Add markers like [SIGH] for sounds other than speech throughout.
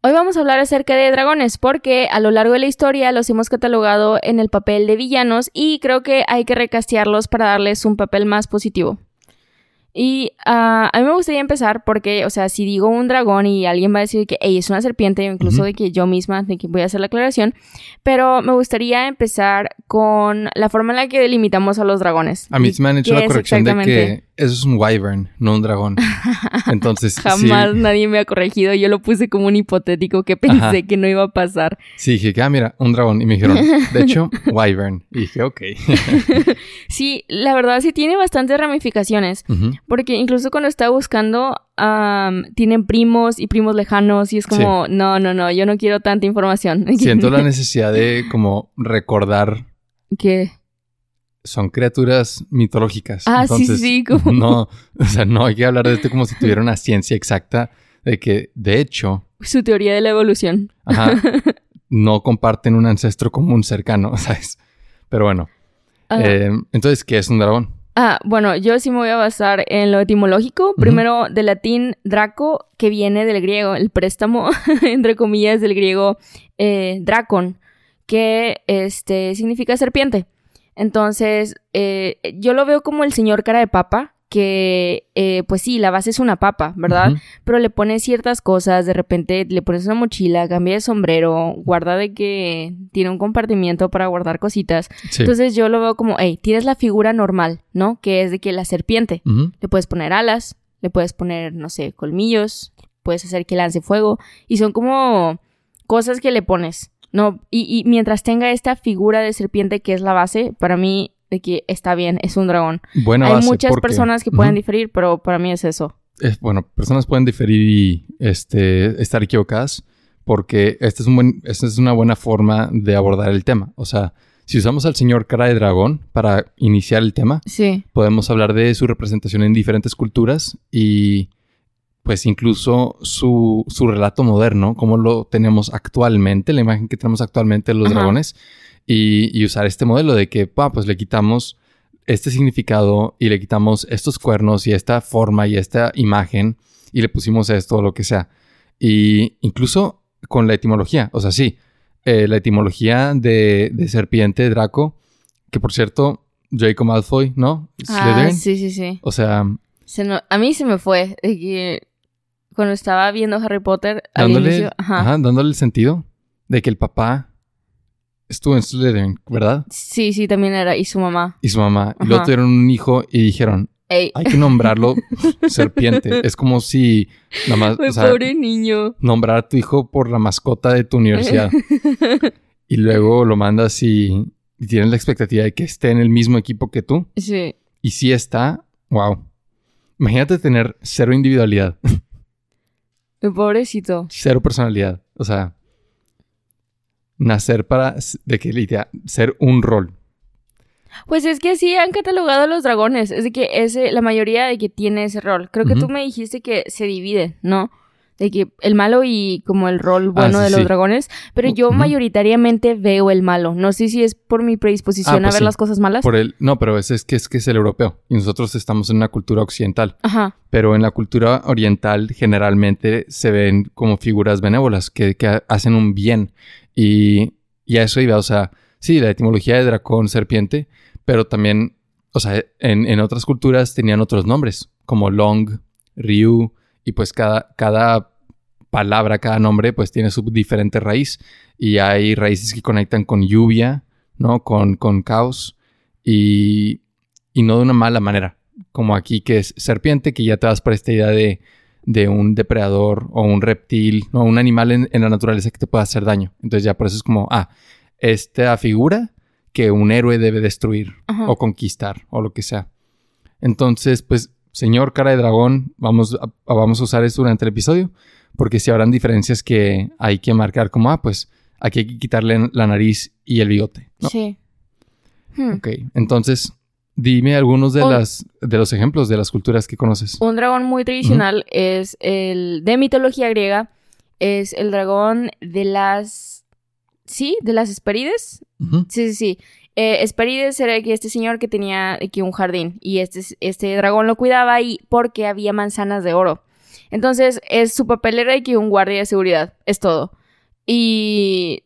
Hoy vamos a hablar acerca de dragones porque a lo largo de la historia los hemos catalogado en el papel de villanos y creo que hay que recastearlos para darles un papel más positivo. Y ah, a mí me gustaría empezar porque, o sea, si digo un dragón y alguien va a decir que es una serpiente, incluso de que yo misma, de que voy a hacer la aclaración, pero me gustaría empezar con la forma en la que delimitamos a los dragones. A mí me han hecho la corrección de que eso es un wyvern, no un dragón. [LAUGHS] Entonces. Jamás nadie me ha corregido. Yo lo puse como un hipotético que pensé que no iba a pasar. Sí, dije, ah, mira, un dragón. Y me dijeron, de hecho, [LAUGHS] wyvern. Y dije, ok. [LAUGHS] sí, la verdad sí tiene bastantes ramificaciones. Porque incluso cuando estaba buscando, tienen primos y primos lejanos. Y es como, no, no, no, yo no quiero tanta información. Siento la necesidad de como recordar. ¿Qué? Son criaturas mitológicas. Ah, sí, sí, como... No, [LAUGHS] o sea, no hay que hablar de esto como si tuviera una ciencia exacta de que, de hecho... Su teoría de la evolución. Ajá. [LAUGHS] No comparten un ancestro común cercano, [LAUGHS] ¿sabes? Pero bueno. Eh, entonces, ¿qué es un dragón? Ah, bueno, yo sí me voy a basar en lo etimológico. Primero, del latín draco, que viene del griego, el préstamo, entre comillas, del griego eh, dracon, que este, significa serpiente. Entonces, eh, yo lo veo como el señor cara de papa, que eh, pues sí, la base es una papa, ¿verdad? Pero le pones ciertas cosas, de repente le pones una mochila, cambia de sombrero, guarda de que tiene un compartimiento para guardar cositas. Entonces yo lo veo como, hey, tienes la figura normal, ¿no? Que es de que la serpiente, le puedes poner alas, le puedes poner, no sé, colmillos, puedes hacer que lance fuego, y son como cosas que le pones. No, y, mientras tenga esta figura de serpiente que es la base, para mí de que está bien, es un dragón. Hay muchas personas que pueden diferir, pero para mí es eso. Es, bueno, personas pueden diferir y este, estar equivocadas porque esta es, un buen, esta es una buena forma de abordar el tema. O sea, si usamos al señor cara de dragón para iniciar el tema, sí. podemos hablar de su representación en diferentes culturas y pues incluso su, su relato moderno, como lo tenemos actualmente, la imagen que tenemos actualmente de los dragones, y, usar este modelo de que, pues le quitamos este significado y le quitamos estos cuernos y esta forma y esta imagen y le pusimos esto o lo que sea. Y incluso con la etimología, o sea, sí, eh, la etimología de, de, serpiente, Draco, que por cierto, Jacob Malfoy, ¿no? Ah, sí, sí, sí. O sea... a mí se me fue. que cuando estaba viendo Harry Potter dándole, ajá. dándole el sentido de que el papá estuvo en Slytherin, ¿verdad? Sí, sí, también era. Y su mamá. Y su mamá. Y luego tuvieron un hijo y dijeron, hay que nombrarlo [LAUGHS] serpiente. Es como si nada más... pobre niño. Nombrar a tu hijo por la mascota de tu universidad. [LAUGHS] y luego lo mandas y, y tienes la expectativa de que esté en el mismo equipo que tú. Sí. Y si está, wow. Imagínate tener cero individualidad. Pobrecito. Cero personalidad. O sea, nacer para de que ser un rol. Pues es que sí han catalogado a los dragones. Es de que ese, la mayoría de que tiene ese rol. Creo que tú me dijiste que se divide, ¿no? De que el malo y como el rol ah, bueno de los dragones, pero yo mayoritariamente veo el malo. No sé si es por mi predisposición ah, a pues ver las cosas malas. Por el, no, pero es, es que es que es el europeo y nosotros estamos en una cultura occidental. Ajá. Pero en la cultura oriental generalmente se ven como figuras benévolas que, que hacen un bien y, y a eso iba, o sea, sí, la etimología de dragón, serpiente, pero también, o sea, en, en otras culturas tenían otros nombres como Long, Ryu, y pues cada, cada palabra, cada nombre, pues tiene su diferente raíz. Y hay raíces que conectan con lluvia, ¿no? Con, con caos y, y no de una mala manera. Como aquí que es serpiente, que ya te das por esta idea de, de un depredador o un reptil o un animal en, la naturaleza que te pueda hacer daño. Entonces ya por eso es como, ah, esta figura que un héroe debe destruir o conquistar o lo que sea. Entonces, pues señor cara de dragón, vamos a, vamos a usar eso durante el episodio, porque si habrán diferencias que hay que marcar como, ah, pues aquí hay que quitarle la nariz y el bigote. Sí. Hmm. Ok, entonces dime algunos de, Un- las, de los ejemplos de las culturas que conoces. Un dragón muy tradicional es el de mitología griega. Es el dragón de las. Sí, de las Hesperides. Ujú. Sí, sí, sí. Eh, Hesperides era este señor que tenía aquí un jardín y este, este dragón lo cuidaba y porque había manzanas de oro. Entonces, es, su papel era que un guardia de seguridad, es todo. Y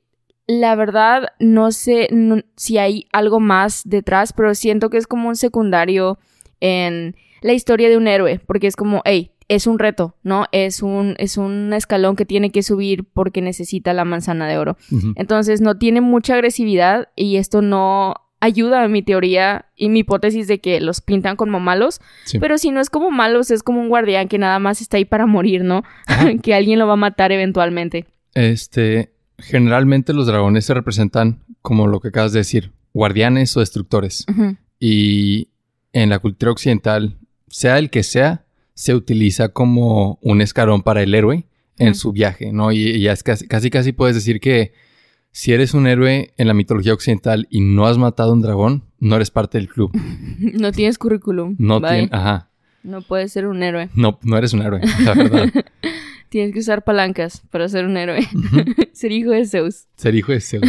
la verdad, no sé si hay algo más detrás, pero siento que es como un secundario en la historia de un héroe, porque es como, hey, es un reto, ¿no? Es un, es un escalón que tiene que subir porque necesita la manzana de oro. Entonces no tiene mucha agresividad y esto no ayuda a mi teoría y mi hipótesis de que los pintan como malos. Sí. Pero si no es como malos, es como un guardián que nada más está ahí para morir, ¿no? [LAUGHS] Que alguien lo va a matar eventualmente. Este, generalmente los dragones se representan como lo que acabas de decir, guardianes o destructores. Y en la cultura occidental, sea el que sea, se utiliza como un escalón para el héroe en su viaje, ¿no? Y, y ya es casi, casi casi puedes decir que si eres un héroe en la mitología occidental y no has matado un dragón, no eres parte del club. [LAUGHS] No tienes currículum. No, ajá, no puedes ser un héroe. no, no eres un héroe, la verdad. [LAUGHS] Tienes que usar palancas para ser un héroe. [LAUGHS] Ser hijo de Zeus. Ser hijo de Zeus.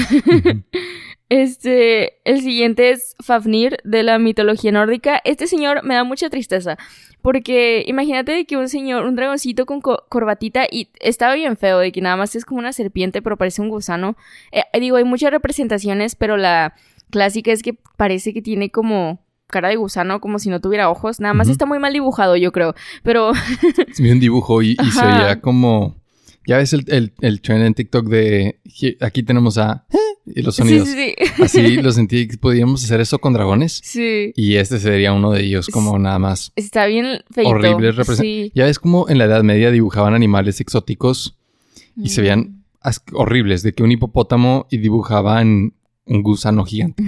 Este, el siguiente es Fafnir de la mitología nórdica. Este señor me da mucha tristeza. Porque imagínate de que un señor, un dragoncito con co- corbatita y estaba bien feo, de que nada más es como una serpiente, pero parece un gusano. Eh, digo, hay muchas representaciones, pero la clásica es que parece que tiene como cara de gusano, como si no tuviera ojos. Nada más está muy mal dibujado, yo creo. Pero Vi un dibujo y, y se veía como... Ya ves el, el, el trend en TikTok de... "Aquí- tenemos a... Y los sonidos. sí, sí. Así [LAUGHS] lo sentí que podíamos hacer eso con dragones. Sí. Y este sería uno de ellos, como nada más. Está bien feito. Horrible represent- Sí. Ya ves como en la Edad Media dibujaban animales exóticos y se veían as- horribles, de que un hipopótamo y dibujaban un gusano gigante.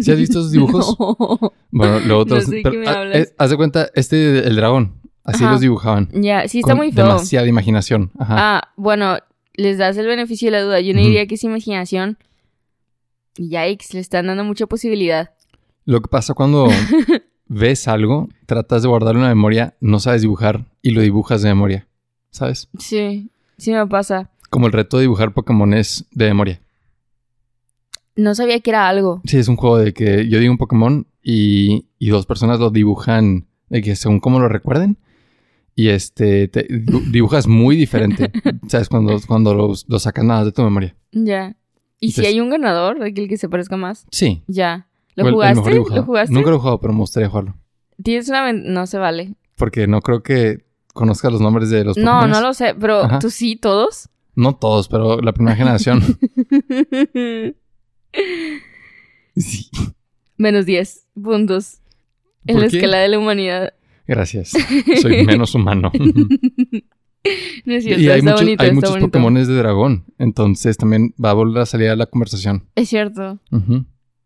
¿Sí has visto esos dibujos? [LAUGHS] No. Bueno, lo otro... No sé de qué me ah, hablas. eh, haz de cuenta, este, el dragón, así Ajá. los dibujaban. Ya, sí está con muy feo. Demasiada imaginación. Ajá. Ah, bueno, les das el beneficio de la duda. Yo no diría que es imaginación. Yikes, le están dando mucha posibilidad. Lo que pasa cuando [LAUGHS] ves algo, tratas de guardarlo en la memoria, no sabes dibujar y lo dibujas de memoria. ¿Sabes? Sí, sí me pasa. Como el reto de dibujar Pokémones de memoria. No sabía que era algo. Sí, es un juego de que yo digo un Pokémon y, y dos personas lo dibujan de que según cómo lo recuerden. Y este, te- dibu- dibujas muy diferente. [LAUGHS] ¿Sabes? Cuando, cuando lo, lo sacas nada de tu memoria. Ya. ¿Y si hay un ganador, aquel que se parezca más? Sí. Ya. ¿Lo el- jugaste? ¿Lo jugaste? Nunca lo he jugado, pero me gustaría jugarlo. Tienes una... No se vale. Porque no creo que conozcas los nombres de los No, Pokémones. no lo sé, pero Ajá. tú sí, todos. No todos, pero la primera generación. [LAUGHS] sí. Menos 10 puntos en ¿Por la qué? escala de la humanidad. Gracias. Soy menos humano. [LAUGHS] No es cierto, y hay está muchos, bonito, hay está muchos bonito. Pokémones de dragón. Entonces también va a volver a salir a la conversación. Es cierto.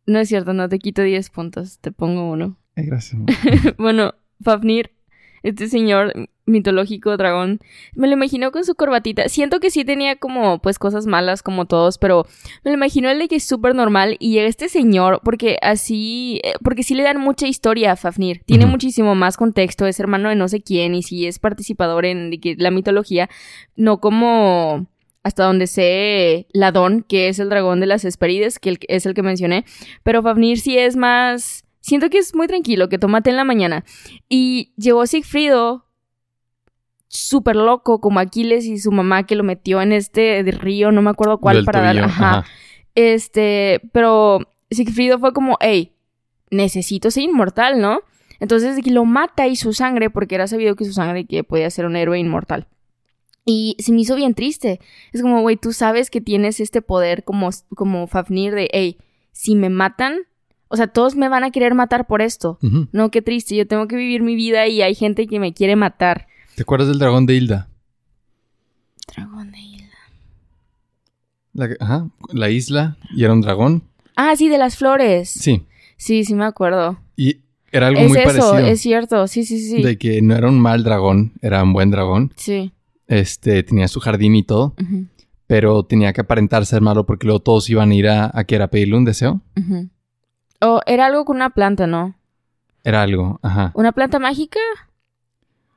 No es cierto, no te quito 10 puntos, te pongo uno. Ay, gracias. [LAUGHS] bueno, Fafnir, este señor mitológico dragón, me lo imagino con su corbatita. Siento que sí tenía como, pues, cosas malas como todos, pero me lo imagino el de que es súper normal y llega este señor, porque así, eh, porque sí le dan mucha historia a Fafnir. Tiene muchísimo más contexto, es hermano de no sé quién y sí es participador en de que- la mitología, no como... Hasta donde sé Ladón, que es el dragón de las Hesperides, que es el que mencioné. Pero Fafnir sí es más. Siento que es muy tranquilo, que toma té en la mañana. Y llegó Sigfrido, súper loco, como Aquiles y su mamá que lo metió en este río, no me acuerdo cuál, Del para dar. Ajá. ajá. Este, pero Sigfrido fue como, hey, necesito ser inmortal, ¿no? Entonces lo mata y su sangre, porque era sabido que su sangre que podía ser un héroe inmortal. Y se me hizo bien triste. Es como, güey, tú sabes que tienes este poder como, como Fafnir de, hey, si me matan, o sea, todos me van a querer matar por esto. No, qué triste, yo tengo que vivir mi vida y hay gente que me quiere matar. ¿Te acuerdas del dragón de Hilda? Dragón de. La, que- ajá, la isla y era un dragón. Ah, sí, de las flores. Sí. Sí, sí me acuerdo. Y era algo es muy eso, parecido. es cierto. Sí, sí, sí. De que no era un mal dragón, era un buen dragón. Sí. Este, tenía su jardín y todo, pero tenía que aparentar ser malo porque luego todos iban a ir a, a que era pedirle un deseo. ujú. Oh, era algo con una planta, ¿no? Era algo, ajá. ¿Una planta mágica?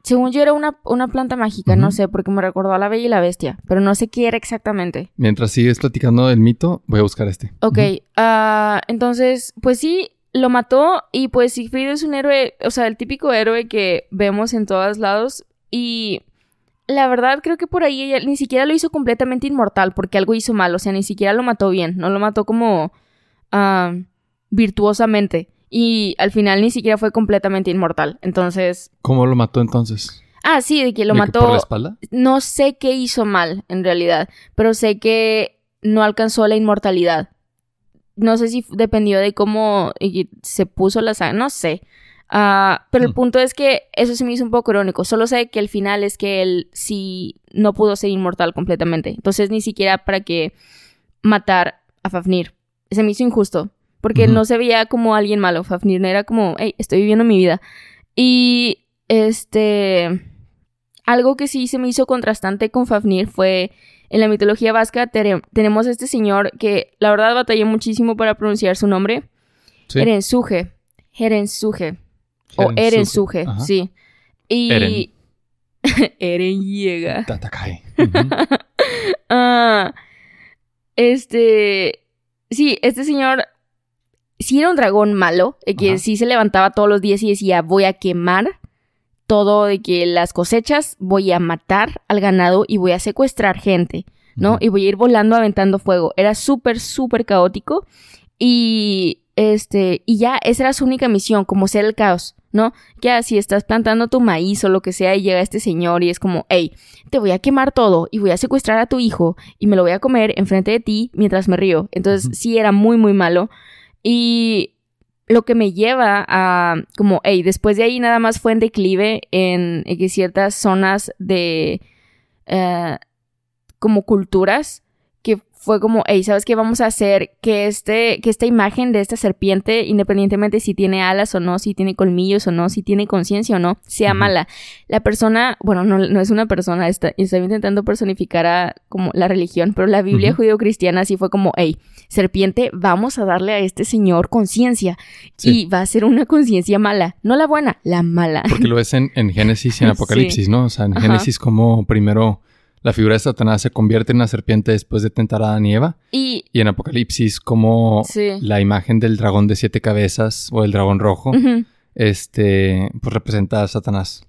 Según yo era una, una planta mágica, no sé, porque me recordó a la Bella y la Bestia, pero no sé qué era exactamente. Mientras sigues platicando del mito, voy a buscar este. Ok, ah, entonces, pues sí, lo mató y pues Siegfried es un héroe, o sea, el típico héroe que vemos en todos lados y la verdad creo que por ahí ella ni siquiera lo hizo completamente inmortal porque algo hizo mal, o sea, ni siquiera lo mató bien, no lo mató como ah, virtuosamente y al final ni siquiera fue completamente inmortal. Entonces, ¿Cómo lo mató entonces? ah, sí, de que lo ¿De que mató ¿Por la espalda? no sé qué hizo mal, en realidad, pero sé que no alcanzó la inmortalidad. No sé si dependió de cómo y- se puso la sangre, no sé. Ah, pero el Hmm. punto es que eso se me hizo un poco irónico. Solo sé que el final es que él sí no pudo ser inmortal completamente. Entonces ni siquiera para que matar a Fafnir. Se me hizo injusto. Porque no se veía como alguien malo. Fafnir era como, hey, estoy viviendo mi vida. Y este. Algo que sí se me hizo contrastante con Fafnir fue en la mitología vasca tenemos a este señor que la verdad batallé muchísimo para pronunciar su nombre. Sí. Erensuge. Erensuge. O Erensuge, sí. Y... Eren. [LAUGHS] Eren llega. Tatakai. Ujú. [LAUGHS] Ah, este... Sí, este señor sí era un dragón malo, que Ajá. sí se levantaba todos los días y decía, voy a quemar todo de que las cosechas, voy a matar al ganado y voy a secuestrar gente, ¿no? Y voy a ir volando aventando fuego. Era súper, súper caótico y este, y ya esa era su única misión, como ser el caos, ¿no? Ya si estás plantando tu maíz o lo que sea y llega este señor y es como, hey, te voy a quemar todo y voy a secuestrar a tu hijo y me lo voy a comer enfrente de ti mientras me río. Entonces sí era muy, muy malo. Y lo que me lleva a como, hey, después de ahí nada más fue en declive en, ciertas zonas de eh, como culturas fue como, hey, ¿sabes qué vamos a hacer? Que, este, que esta imagen de esta serpiente, independientemente si tiene alas o no, si tiene colmillos o no, si tiene conciencia o no, sea mala. La persona, bueno, no, no es una persona, está, estoy intentando personificar a como la religión, pero la Biblia Ujú. judío-cristiana sí fue como, hey, serpiente, vamos a darle a este señor conciencia. Sí. Y va a ser una conciencia mala. No la buena, la mala. Porque lo ves en, en Génesis y en [LAUGHS] Sí. Apocalipsis, ¿no? O sea, en Ajá. Génesis como primero la figura de Satanás se convierte en una serpiente después de tentar a Adán y Eva. Y... Y en Apocalipsis como Sí. la imagen del dragón de siete cabezas o el dragón rojo, este, pues representa a Satanás.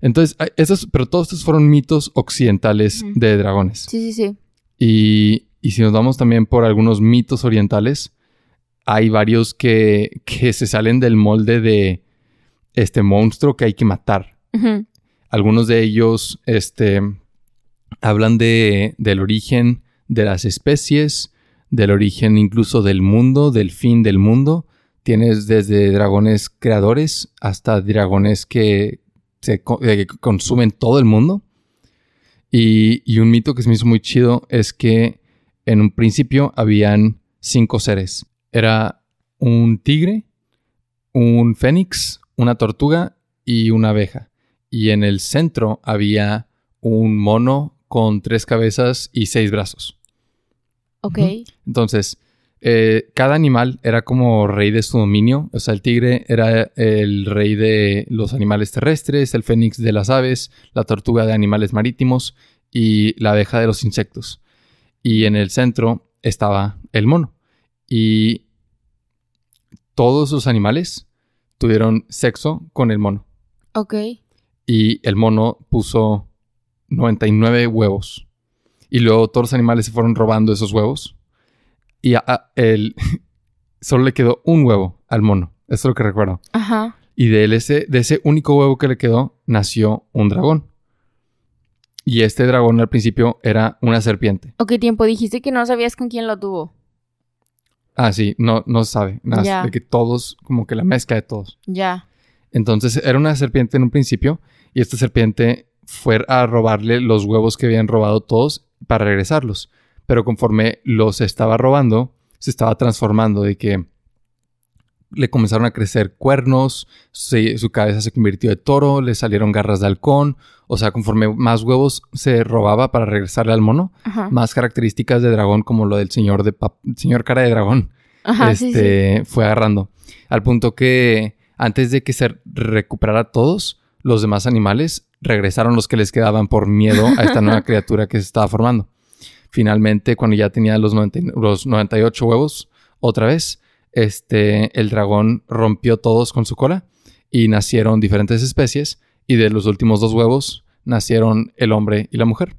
Entonces, esos, pero todos estos fueron mitos occidentales de dragones. Sí, sí, sí. Y, y si nos vamos también por algunos mitos orientales, hay varios que, que se salen del molde de este monstruo que hay que matar. Algunos de ellos este, hablan de, del origen de las especies, del origen incluso del mundo, del fin del mundo. Tienes desde dragones creadores hasta dragones que, eh, que consumen todo el mundo. Y, y un mito que se me hizo muy chido es que en un principio habían cinco seres. Era un tigre, un fénix, una tortuga y una abeja. Y en el centro había un mono con tres cabezas y seis brazos. Ok. Entonces, eh, cada animal era como rey de su dominio. O sea, el tigre era el rey de los animales terrestres, el fénix de las aves, la tortuga de animales marítimos y la abeja de los insectos. Y en el centro estaba el mono. Y todos los animales tuvieron sexo con el mono. Ok. Y el mono puso 99 huevos. Y luego todos los animales se fueron robando esos huevos. Y a, a- él [LAUGHS] solo le quedó un huevo al mono. Eso es lo que recuerdo. Ajá. Y de, él ese, de ese único huevo que le quedó, nació un dragón. Y este dragón al principio era una serpiente. Ok, tiempo. Dijiste que no sabías con quién lo tuvo. Ah, sí, no, no se sabe. Nada, Ya. de que todos, como que la mezcla de todos. Ya. Entonces era una serpiente en un principio y esta serpiente fue a robarle los huevos que habían robado todos para regresarlos. Pero conforme los estaba robando, se estaba transformando de que le comenzaron a crecer cuernos, se- su cabeza se convirtió de toro, le salieron garras de halcón. O sea, conforme más huevos se robaba para regresarle al mono, Ajá. más características de dragón como lo del señor de señor cara de dragón Ajá, sí, este, fue agarrando. Al punto que antes de que se recuperara todos, los demás animales regresaron los que les quedaban por miedo a esta nueva [LAUGHS] criatura que se estaba formando. Finalmente, cuando ya tenía los, 90 los 98 huevos, otra vez, este, el dragón rompió todos con su cola y nacieron diferentes especies y de los últimos dos huevos nacieron el hombre y la mujer.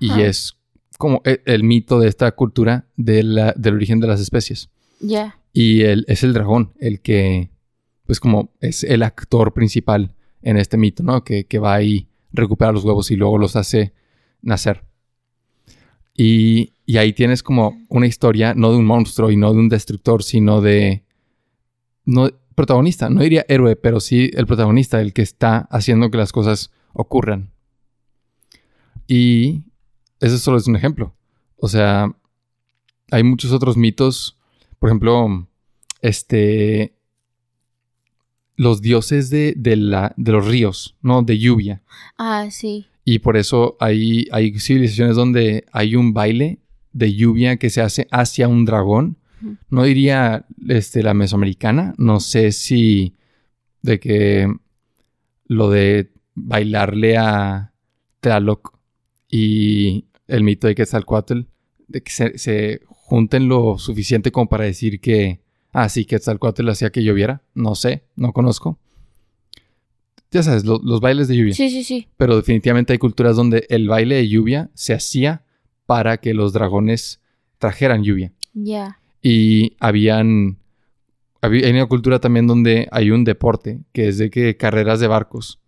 Y es como e- el, mito de esta cultura de la- del origen de las especies. Ya. Y el, es el dragón el que, pues como es el actor principal en este mito, ¿no? Que, que va ahí, recupera los huevos y luego los hace nacer. Y, y ahí tienes como una historia, no de un monstruo y no de un destructor, sino de... No, protagonista, no diría héroe, pero sí el protagonista, el que está haciendo que las cosas ocurran. Y eso solo es un ejemplo. O sea, hay muchos otros mitos. Por ejemplo, este. Los dioses de, de la, de los ríos, ¿no? De lluvia. Ah, sí. Y por eso hay, hay civilizaciones donde hay un baile de lluvia que se hace hacia un dragón. No diría este, la mesoamericana. No sé si de que lo de bailarle a Tlaloc y el mito de Quetzalcoatl, de que se, se junten lo suficiente como para decir que, ah, sí, Quetzalcoatl hacía que lloviera. No sé, no conozco. Ya sabes, lo- los bailes de lluvia Sí, sí, sí. pero definitivamente hay culturas donde el baile de lluvia se hacía para que los dragones trajeran lluvia. Ya. Y habían... había- hay una cultura también donde hay un deporte que es de que carreras de barcos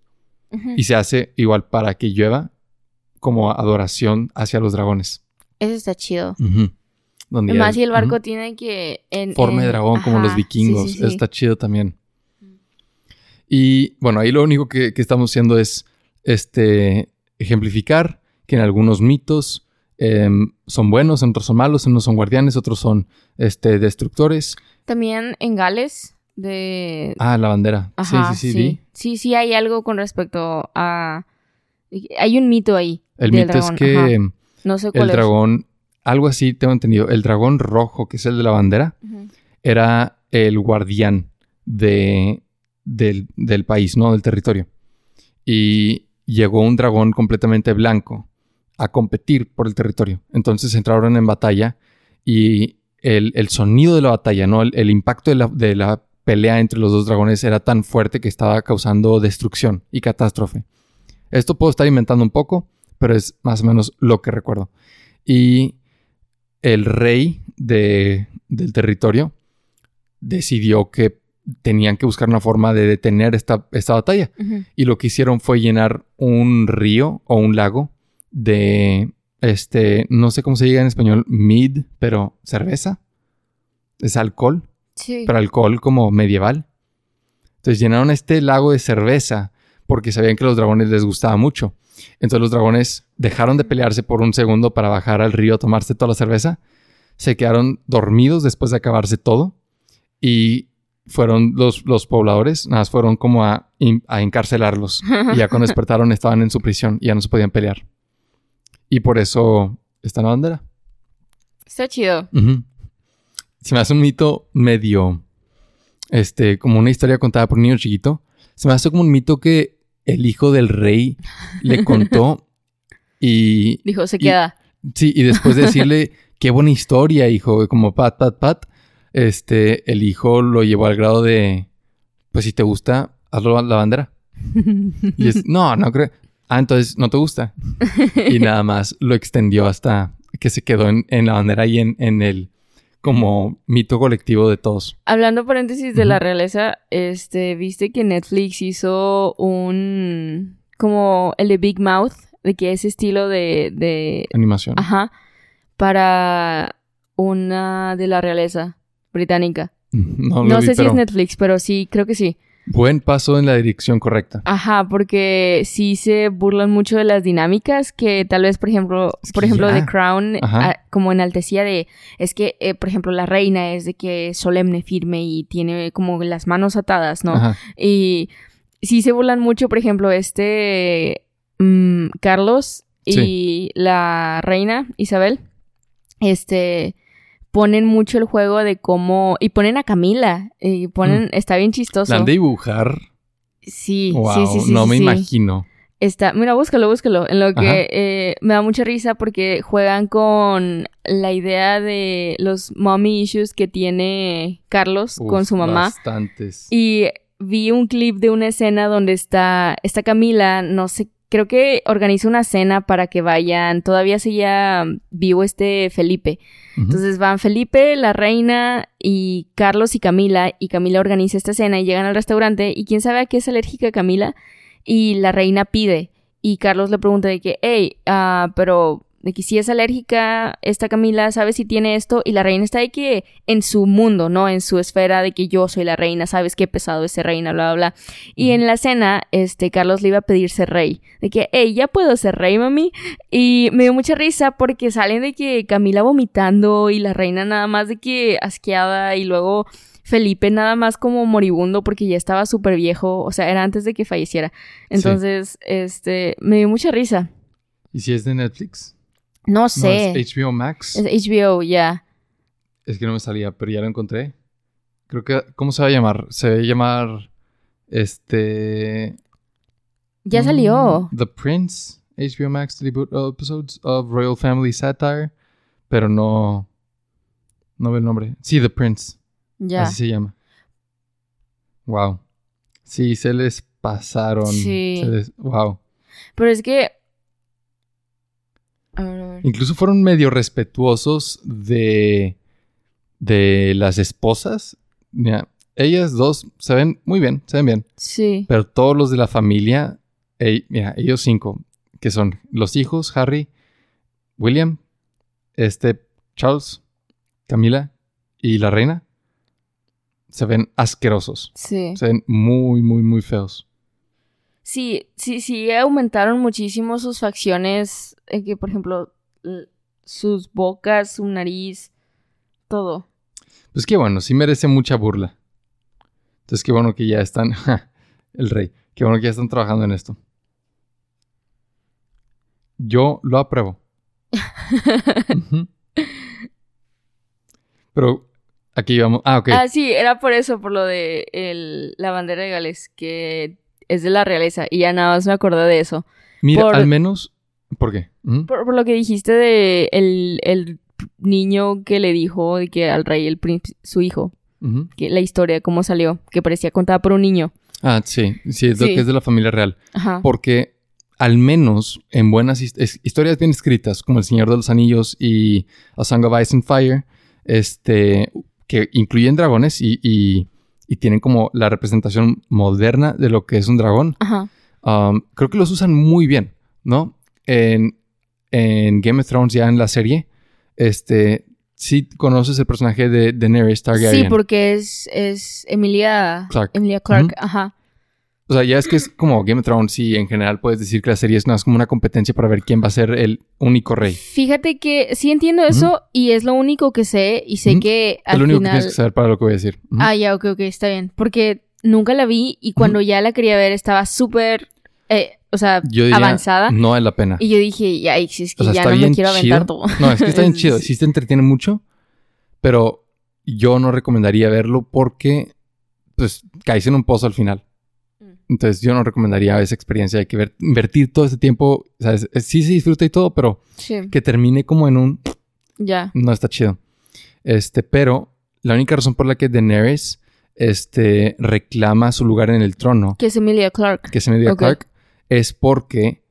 y se hace igual para que llueva como adoración hacia los dragones. Eso está chido. Ujú. Donde Además, si el barco tiene que... En, forma de en- dragón como los Ajá, sí, vikingos. sí, sí. Está chido también. Y bueno, ahí lo único que, que estamos haciendo es este, ejemplificar que en algunos mitos em, son buenos, en otros son malos, en unos son guardianes, otros son este, destructores. También en Gales, de... Ah, la bandera. Ajá, sí, sí, sí, vi. Sí, sí, hay algo con respecto a... Hay un mito ahí. El mito dragón, es que ajá. No sé cuál el dragón, algo así tengo entendido, el dragón rojo, que es el de la bandera, era el guardián de, del, del país, ¿no? Del territorio. Y llegó un dragón completamente blanco a competir por el territorio. Entonces entraron en batalla y el, el sonido de la batalla, ¿no? El, el impacto de la, de la pelea entre los dos dragones era tan fuerte que estaba causando destrucción y catástrofe. Esto puedo estar inventando un poco, pero es más o menos lo que recuerdo. Y el rey de, del territorio decidió que tenían que buscar una forma de detener esta, esta batalla. Y lo que hicieron fue llenar un río o un lago de, este, no sé cómo se diga en español, mead, pero cerveza. Es alcohol, Sí. pero alcohol como medieval. Entonces llenaron este lago de cerveza porque sabían que a los dragones les gustaba mucho. Entonces los dragones dejaron de pelearse por un segundo para bajar al río a tomarse toda la cerveza. Se quedaron dormidos después de acabarse todo. Y fueron los, los pobladores, nada más fueron como a, encarcelarlos. Y ya cuando [LAUGHS] despertaron estaban en su prisión y ya no se podían pelear. Y por eso está la bandera. Está chido. Se me hace un mito medio, este, como una historia contada por un niño chiquito. Se me hace como un mito que el hijo del rey le [LAUGHS] contó y, Dijo, se Y- queda. sí, y después de decirle, [LAUGHS] qué buena historia, hijo, como pat, pat, pat, este, el hijo lo llevó al grado de, pues si te gusta, hazlo a la bandera. Y es, no, no creo. Ah, entonces no te gusta. [LAUGHS] Y nada más lo extendió hasta que se quedó en, en la bandera y en, en el como mito colectivo de todos. Hablando paréntesis de la realeza, este, viste que Netflix hizo un como el de Big Mouth, de que ese estilo de, de Animación. ajá, para una de la realeza británica. [LAUGHS] No, No vi, sé si es Netflix, pero sí, creo que sí. Buen paso en la dirección correcta. Ajá, porque sí se burlan mucho de las dinámicas que tal vez, por ejemplo, Es por ejemplo, ya. The Crown, Ajá. ah, como enaltecía de, es que, eh, por ejemplo, la reina es de que es solemne, firme y tiene como las manos atadas, ¿no? Ajá. Y sí se burlan mucho, por ejemplo, este mm, Carlos y Sí. la reina Isabel, este, ponen mucho el juego de cómo... Y ponen a Camila. Y ponen... Está bien chistoso. La han de dibujar. Sí, Wow, sí, sí, sí. no sí, me sí. imagino. Está, mira, búscalo, búscalo. En lo que eh, me da mucha risa porque juegan con la idea de los mommy issues que tiene Carlos con su mamá. Bastantes. Y vi un clip de una escena donde está, está Camila, no sé, creo que organiza una cena para que vayan, todavía seguía vivo este Felipe. Entonces van Felipe, la reina y Carlos y Camila y Camila organiza esta cena y llegan al restaurante y quién sabe a qué es alérgica Camila y la reina pide y Carlos le pregunta de que, hey, ah, pero de que si es alérgica esta Camila, ¿sabes si tiene esto? Y la reina está de que en su mundo, ¿no? En su esfera de que yo soy la reina, ¿sabes qué pesado es ser reina? Bla, bla, bla. Y en la cena, este, Carlos le iba a pedir ser rey. De que, hey, ya puedo ser rey, mami. Y me dio mucha risa porque salen de que Camila vomitando y la reina nada más de que asqueada y luego Felipe nada más como moribundo porque ya estaba súper viejo, o sea, era antes de que falleciera. Entonces, este, me dio mucha risa. ¿Y si es de Netflix? No No, sé. es HBO Max. es HBO, ya. Es que no me salía, pero ya lo encontré. Creo que... ¿Cómo se va a llamar? Se va a llamar... Este... Ya mm, salió. The Prince. HBO Max debut episodes of Royal Family Satire. Pero no... No veo el nombre. Sí, The Prince. Ya. Así se llama. Wow. Sí, se les pasaron. Sí. Se les- Wow. Pero es que. Incluso fueron medio respetuosos de, de las esposas. Mira, ellas dos se ven muy bien, se ven bien. Sí. Pero todos los de la familia, ey- mira, ellos cinco, que son los hijos, Harry, William, este, Charles, Camila y la reina, se ven asquerosos. Sí. Se ven muy, muy, muy feos. Sí, sí, sí, aumentaron muchísimo sus facciones. eh, que, por ejemplo, sus bocas, su nariz, todo. Pues qué bueno, sí merece mucha burla. Entonces qué bueno que ya están, [LAUGHS] el rey, qué bueno que ya están trabajando en esto. Yo lo apruebo. [LAUGHS] Pero aquí vamos. Ah, ok. Ah, sí, era por eso, por lo de el- la bandera de Gales, que es de la realeza. Y ya nada más me acordé de eso. Mira, por- al menos. ¿Por qué? ¿Mm? Por, por lo que dijiste de el, el niño que le dijo de que al rey, el príncipe, su hijo, que la historia, cómo salió, que parecía contada por un niño. Ah, sí, sí, es lo Sí. que es de la familia real. Ajá. Porque al menos en buenas historias bien escritas, como El Señor de los Anillos y A Song of Ice and Fire, este, que incluyen dragones y, y- y tienen como la representación moderna de lo que es un dragón, Ajá. um, creo que los usan muy bien, ¿no? En, en Game of Thrones, ya en la serie, este, sí conoces el personaje de Daenerys Targaryen. Sí, porque es, es Emilia Clark. Emilia Clark. Ajá. O sea, ya es que es como Game of Thrones y en general puedes decir que la serie es más como una competencia para ver quién va a ser el único rey. Fíjate que sí entiendo eso y es lo único que sé y sé que Es al lo único que final... tienes que saber para lo que voy a decir. Ah, ya, ok, ok, está bien. Porque nunca la vi y cuando ya la quería ver estaba súper, eh, o sea, Yo diría, avanzada. no vale la pena. Y yo dije, ya, si es que O sea, ya no me quiero aventar chido. todo. No, es que está bien [LAUGHS] chido. Sí te entretiene mucho, pero yo no recomendaría verlo porque, pues, caes en un pozo al final. Mm. Entonces, yo no recomendaría esa experiencia. Hay que ver- invertir todo ese tiempo. Sí se disfruta y todo, pero Sí, que termine como en un... ya. No está chido. Este, pero la única razón por la que Daenerys este, reclama su lugar en el trono, Que es Emilia Clark. que es Emilia Ok. Clark, es porque,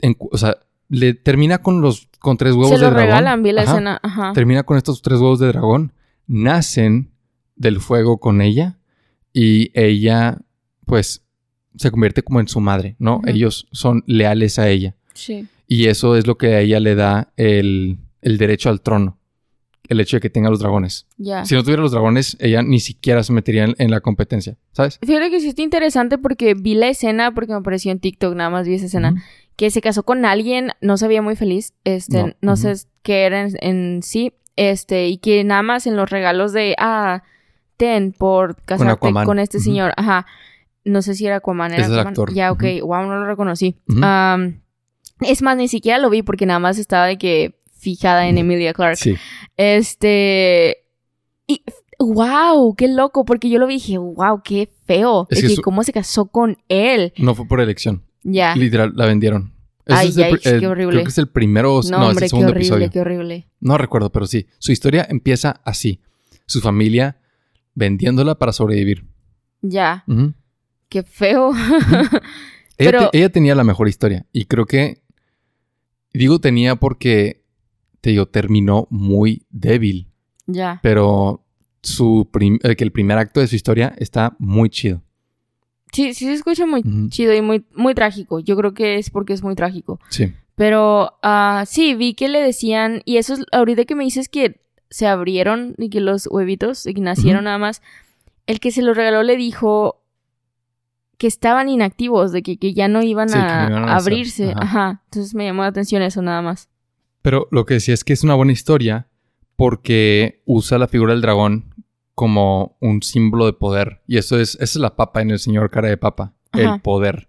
en o sea, le termina con los con tres huevos Se de lo dragón. regalan, vi la Ajá. escena. Ajá. Termina con estos tres huevos de dragón, nacen del fuego con ella y ella, pues, se convierte como en su madre, ¿no? Ellos son leales a ella. Sí. Y eso es lo que a ella le da el, el derecho al trono. El hecho de que tenga los dragones. Ya. Si no tuviera los dragones, ella ni siquiera se metería en, en la competencia, ¿sabes? Fíjate que sí está interesante porque vi la escena, porque me apareció en TikTok, nada más vi esa escena, que se casó con alguien, no se veía muy feliz, este, No, sé qué era en, en sí, este, y que nada más en los regalos de, ah, ten por casarte con, este señor, ajá, no sé si era Aquaman, era Es el Aquaman. actor. Ya, ok, wow, no lo reconocí. Es más, ni siquiera lo vi porque nada más estaba de que fijada en Emilia Clarke. Sí. Este. Y. ¡Wow! ¡Qué loco! Porque yo lo vi y dije, ¡wow! ¡Qué feo! Es Es que ¿Cómo se casó con él? No fue por elección. Ya. Literal, la vendieron. Ay, es ay, qué horrible. Creo que es el primero, o- No, no, es el qué segundo horrible, episodio. qué horrible. No recuerdo, pero sí. Su historia empieza así. Su familia vendiéndola para sobrevivir. Ya. Qué feo. [LAUGHS] Ella, Pero- te- ella tenía la mejor historia. Y creo que. Digo tenía porque. Te digo, terminó muy débil. ya. Pero su eh, que el primer acto de su historia está muy chido. Sí, sí se escucha muy chido y muy, muy trágico. Yo creo que es porque es muy trágico. Sí. Pero ah, sí, vi que le decían, y eso es ahorita que me dices que se abrieron y que los huevitos y que nacieron nada más, el que se los regaló le dijo que estaban inactivos, de que, que ya no iban Sí, a, no iban a a nacer. abrirse. Ajá. Ajá. Entonces me llamó la atención eso nada más. Pero lo que decía es que es una buena historia porque usa la figura del dragón como un símbolo de poder. Y eso es, esa es la papa en el señor cara de papa. Ajá. El poder.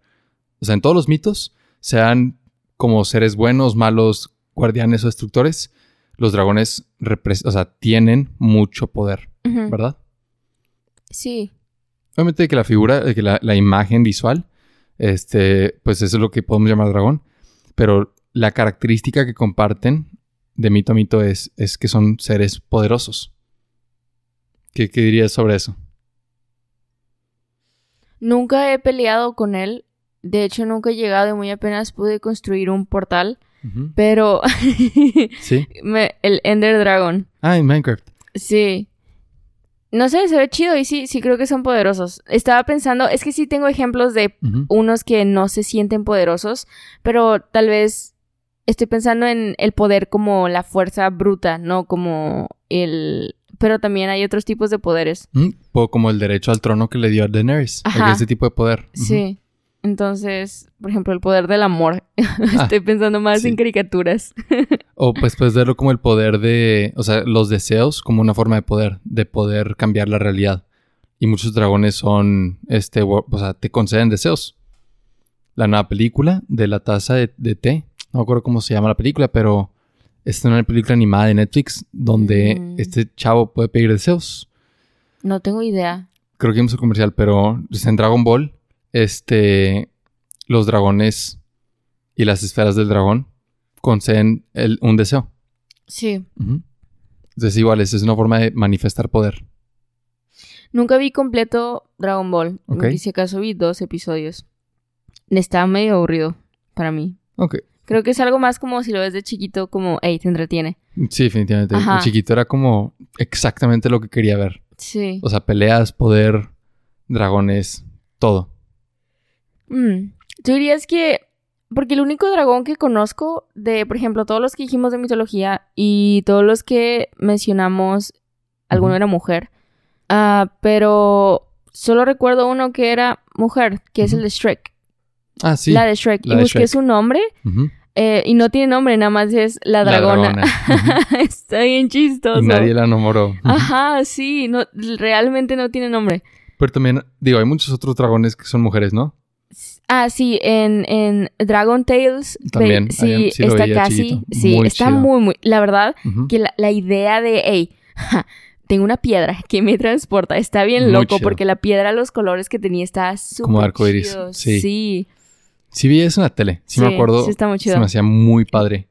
O sea, en todos los mitos, sean como seres buenos, malos, guardianes o destructores, los dragones o sea, tienen mucho poder. ¿verdad? Sí. Obviamente que la figura, que la, la imagen visual, este, pues eso es lo que podemos llamar dragón. Pero la característica que comparten de mito a mito es, es que son seres poderosos. ¿Qué, qué dirías sobre eso? Nunca he peleado con él. De hecho, nunca he llegado y muy apenas pude construir un portal. Pero [LAUGHS] Sí. me- el Ender Dragon. Ah, en Minecraft. Sí. No sé, se ve chido y sí, sí creo que son poderosos. Estaba pensando, es que sí tengo ejemplos de unos que no se sienten poderosos, pero tal vez estoy pensando en el poder como la fuerza bruta, no como el... Pero también hay otros tipos de poderes. Mm, Como el derecho al trono que le dio a Daenerys. Ajá. Ese tipo de poder. Sí. Entonces, por ejemplo, el poder del amor. [LAUGHS] estoy pensando más Ah, sí. en caricaturas. [LAUGHS] O pues puedes verlo como el poder de, o sea, los deseos como una forma de poder, de poder cambiar la realidad. Y muchos dragones son, este, o sea, te conceden deseos. La nueva película de la taza de, de té, no me acuerdo cómo se llama la película, pero es una película animada de Netflix donde Mm. este chavo puede pedir deseos. No tengo idea. Creo que vimos el comercial, pero en Dragon Ball, este, los dragones y las esferas del dragón conceden el- un deseo. Sí. Ujú. Entonces, igual, esa es una forma de manifestar poder. Nunca vi completo Dragon Ball. Ok. Y si acaso vi dos episodios. Estaba medio aburrido para mí. Ok. Creo que es algo más como si lo ves de chiquito, como, hey, te entretiene. Sí, definitivamente. Ajá. El chiquito era como exactamente lo que quería ver. Sí. O sea, peleas, poder, dragones, todo. Mm. Tú dirías que. Porque el único dragón que conozco de, por ejemplo, todos los que dijimos de mitología y todos los que mencionamos, alguno era mujer. Ah, pero solo recuerdo uno que era mujer, que es el de Shrek. Ah, sí. La de Shrek. la y de busqué Shrek. su nombre Ujú. Eh, y no tiene nombre, nada más es la dragona. [LAUGHS] Está bien chistoso. Nadie la nombró. Ajá, sí, no, realmente no tiene nombre. Pero también, digo, hay muchos otros dragones que son mujeres, ¿no? Ah, sí, en, en Dragon Tales. ve- También, sí, sí está veía casi. chiquito. Sí, Muy está chido. muy, muy. La verdad, que la, la idea de, hey, ja, [LAUGHS] tengo una piedra que me transporta, está bien Muy loco, chido. porque la piedra, los colores que tenía, está súper Como sí. Sí, Sí vi eso en la tele. Sí, me acuerdo. sí está muy Se chido. me hacía muy padre.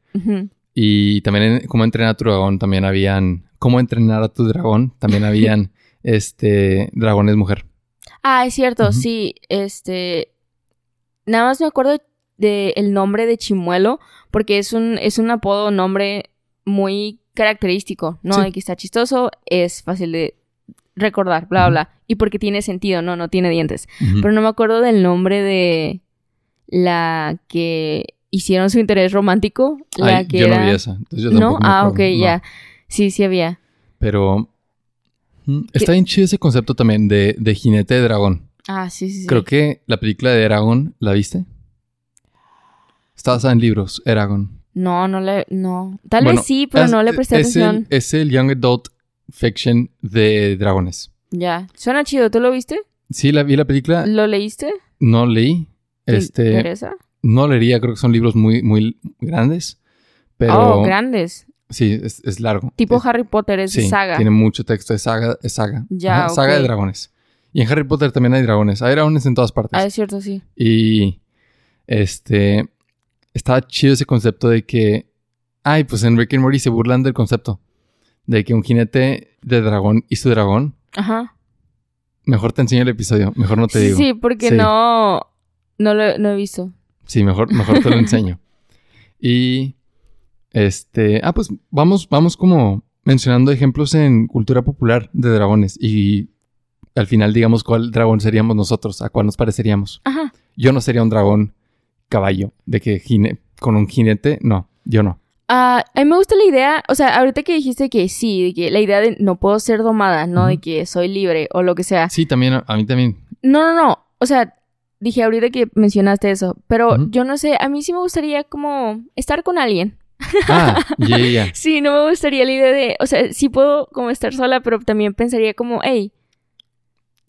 Y también en cómo entrenar a tu dragón, también habían... Cómo entrenar a tu dragón, también habían, [LAUGHS] este, dragones mujer. Ah, es cierto, sí, este... Nada más me acuerdo del el nombre de Chimuelo, porque es un, es un apodo, nombre muy característico, ¿no? Sí. De que está chistoso, es fácil de recordar, bla, bla. Y porque tiene sentido, no, no tiene dientes. Pero no me acuerdo del nombre de la que hicieron su interés romántico. La Ay, que yo era... no vi esa. entonces yo ¿No? Ah, ok, No. ya. Sí, sí había. Pero mm, está bien chido ese concepto también de, de jinete de dragón. Ah, sí, sí, sí. Creo que la película de Eragon, ¿la viste? Está basada en libros, Eragon. No, no le... No. Tal Bueno, vez sí, pero es- no le presté es atención. El, es el Young Adult Fiction de dragones. Ya. Suena chido. ¿Tú lo viste? Sí, la vi la película, ¿Lo leíste? no leí. ¿Te Este, interesa? no leería, creo que son libros muy, muy grandes. Pero oh, grandes. sí, es, es largo. Tipo Es- Harry Potter, es sí, saga. tiene mucho texto, es saga, es saga. Ya, Ajá, Saga de dragones. Y en Harry Potter también hay dragones. Hay dragones en todas partes. Ah, es cierto, sí. Y este estaba chido ese concepto de que ay, pues en Rick and Morty se burlan del concepto de que un jinete de dragón y su dragón. Ajá. Mejor te enseño el episodio, mejor no te digo. sí, porque Sí. no, no lo no he visto. Sí, mejor, mejor te lo [LAUGHS] enseño. Y este, ah, pues vamos, vamos como mencionando ejemplos en cultura popular de dragones y al final digamos cuál dragón seríamos nosotros, a cuál nos pareceríamos. Ajá. Yo no sería un dragón caballo, de que gine- con un jinete, no, yo no. Ah, a mí me gusta la idea, o sea, ahorita que dijiste que sí, de que la idea de no puedo ser domada, no de que soy libre o lo que sea. Sí, también, a mí también. No, no, no. O sea, dije ahorita que mencionaste eso, pero Ujú. yo no sé, a mí sí me gustaría como estar con alguien. Ah, [LAUGHS] ya, ya. Sí, no me gustaría la idea de, o sea, sí puedo como estar sola, pero también pensaría como, hey,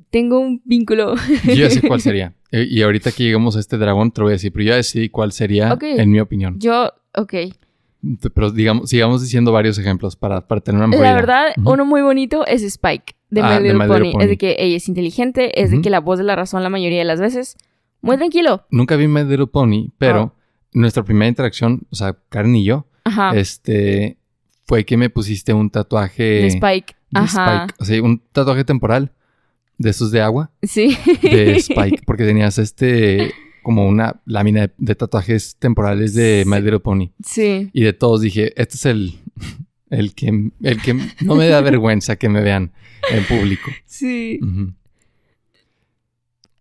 tengo un vínculo. Yo ya sé cuál [LAUGHS] sería. Eh, Y ahorita que llegamos a este dragón, te lo voy a decir, pero yo ya decidí cuál sería, Ok. en mi opinión. Yo, ok. Pero digamos, sigamos diciendo varios ejemplos para, para tener una mejor La idea. verdad, Ujú. uno muy bonito es Spike, de Ah, My de Little My Little Pony. Es de que ella es inteligente, es de que la voz de la razón la mayoría de las veces. Muy tranquilo. Nunca vi My Little Pony, pero Ah. nuestra primera interacción, o sea, Karen y yo, Ajá. este, fue que me pusiste un tatuaje de Spike. de Ajá. Spike. O sea, un tatuaje temporal de esos de agua, Sí. de [LAUGHS] Spike, porque tenías este, como una lámina de, de tatuajes temporales de My Sí. Little Pony. sí. Y de todos dije, este es el, el, que, el que no me da [LAUGHS] vergüenza que me vean en público. [LAUGHS] Sí.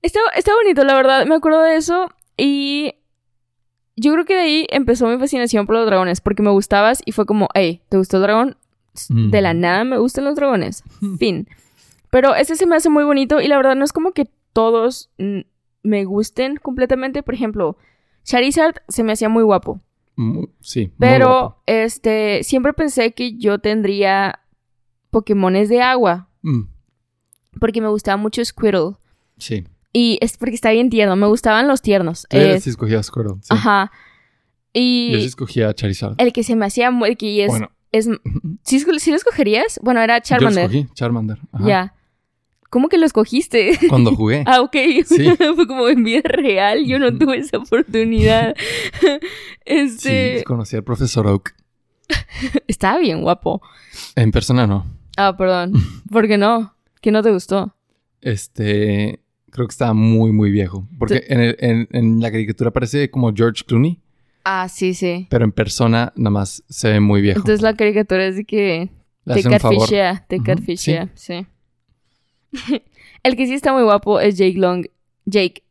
Está, está bonito, la verdad. Me acuerdo de eso y yo creo que de ahí empezó mi fascinación por los dragones porque me gustabas y fue como, hey, ¿te gustó el dragón? Mm. De la nada me gustan los dragones. [LAUGHS] Fin. Pero este se me hace muy bonito y la verdad no es como que todos me gusten completamente. Por ejemplo, Charizard se me hacía muy guapo. Sí. muy Pero, guapo. este, siempre pensé que yo tendría Pokémones de agua Mm, porque me gustaba mucho Squirtle. sí. Y es porque está bien tierno. Me gustaban los tiernos. Tú Eh, sí escogías Squirtle. Sí. Ajá. Y Yo sí escogía Charizard. el que se me hacía muy... Que es, Bueno, es, [LAUGHS] ¿sí, sí lo escogerías? Bueno, era yo lo Charmander. escogí, Charmander. Ya. ¿Cómo que lo escogiste? Cuando [LAUGHS] jugué. ah, ok. Sí. [LAUGHS] Fue como en vida real. Yo no tuve esa oportunidad. este... Sí, conocí al profesor Oak. Estaba bien guapo. En persona no. Ah, perdón. [LAUGHS] ¿Por qué no? ¿Que no te gustó? Este, creo que estaba muy, muy viejo. Porque en, el- en- en la caricatura parece como George Clooney, Ah, sí, sí. pero en persona nada más se ve muy viejo. Entonces la caricatura es de que Le te catfishea, te catfishea, sí. [LAUGHS] el que sí está muy guapo es Jake Long. Jake,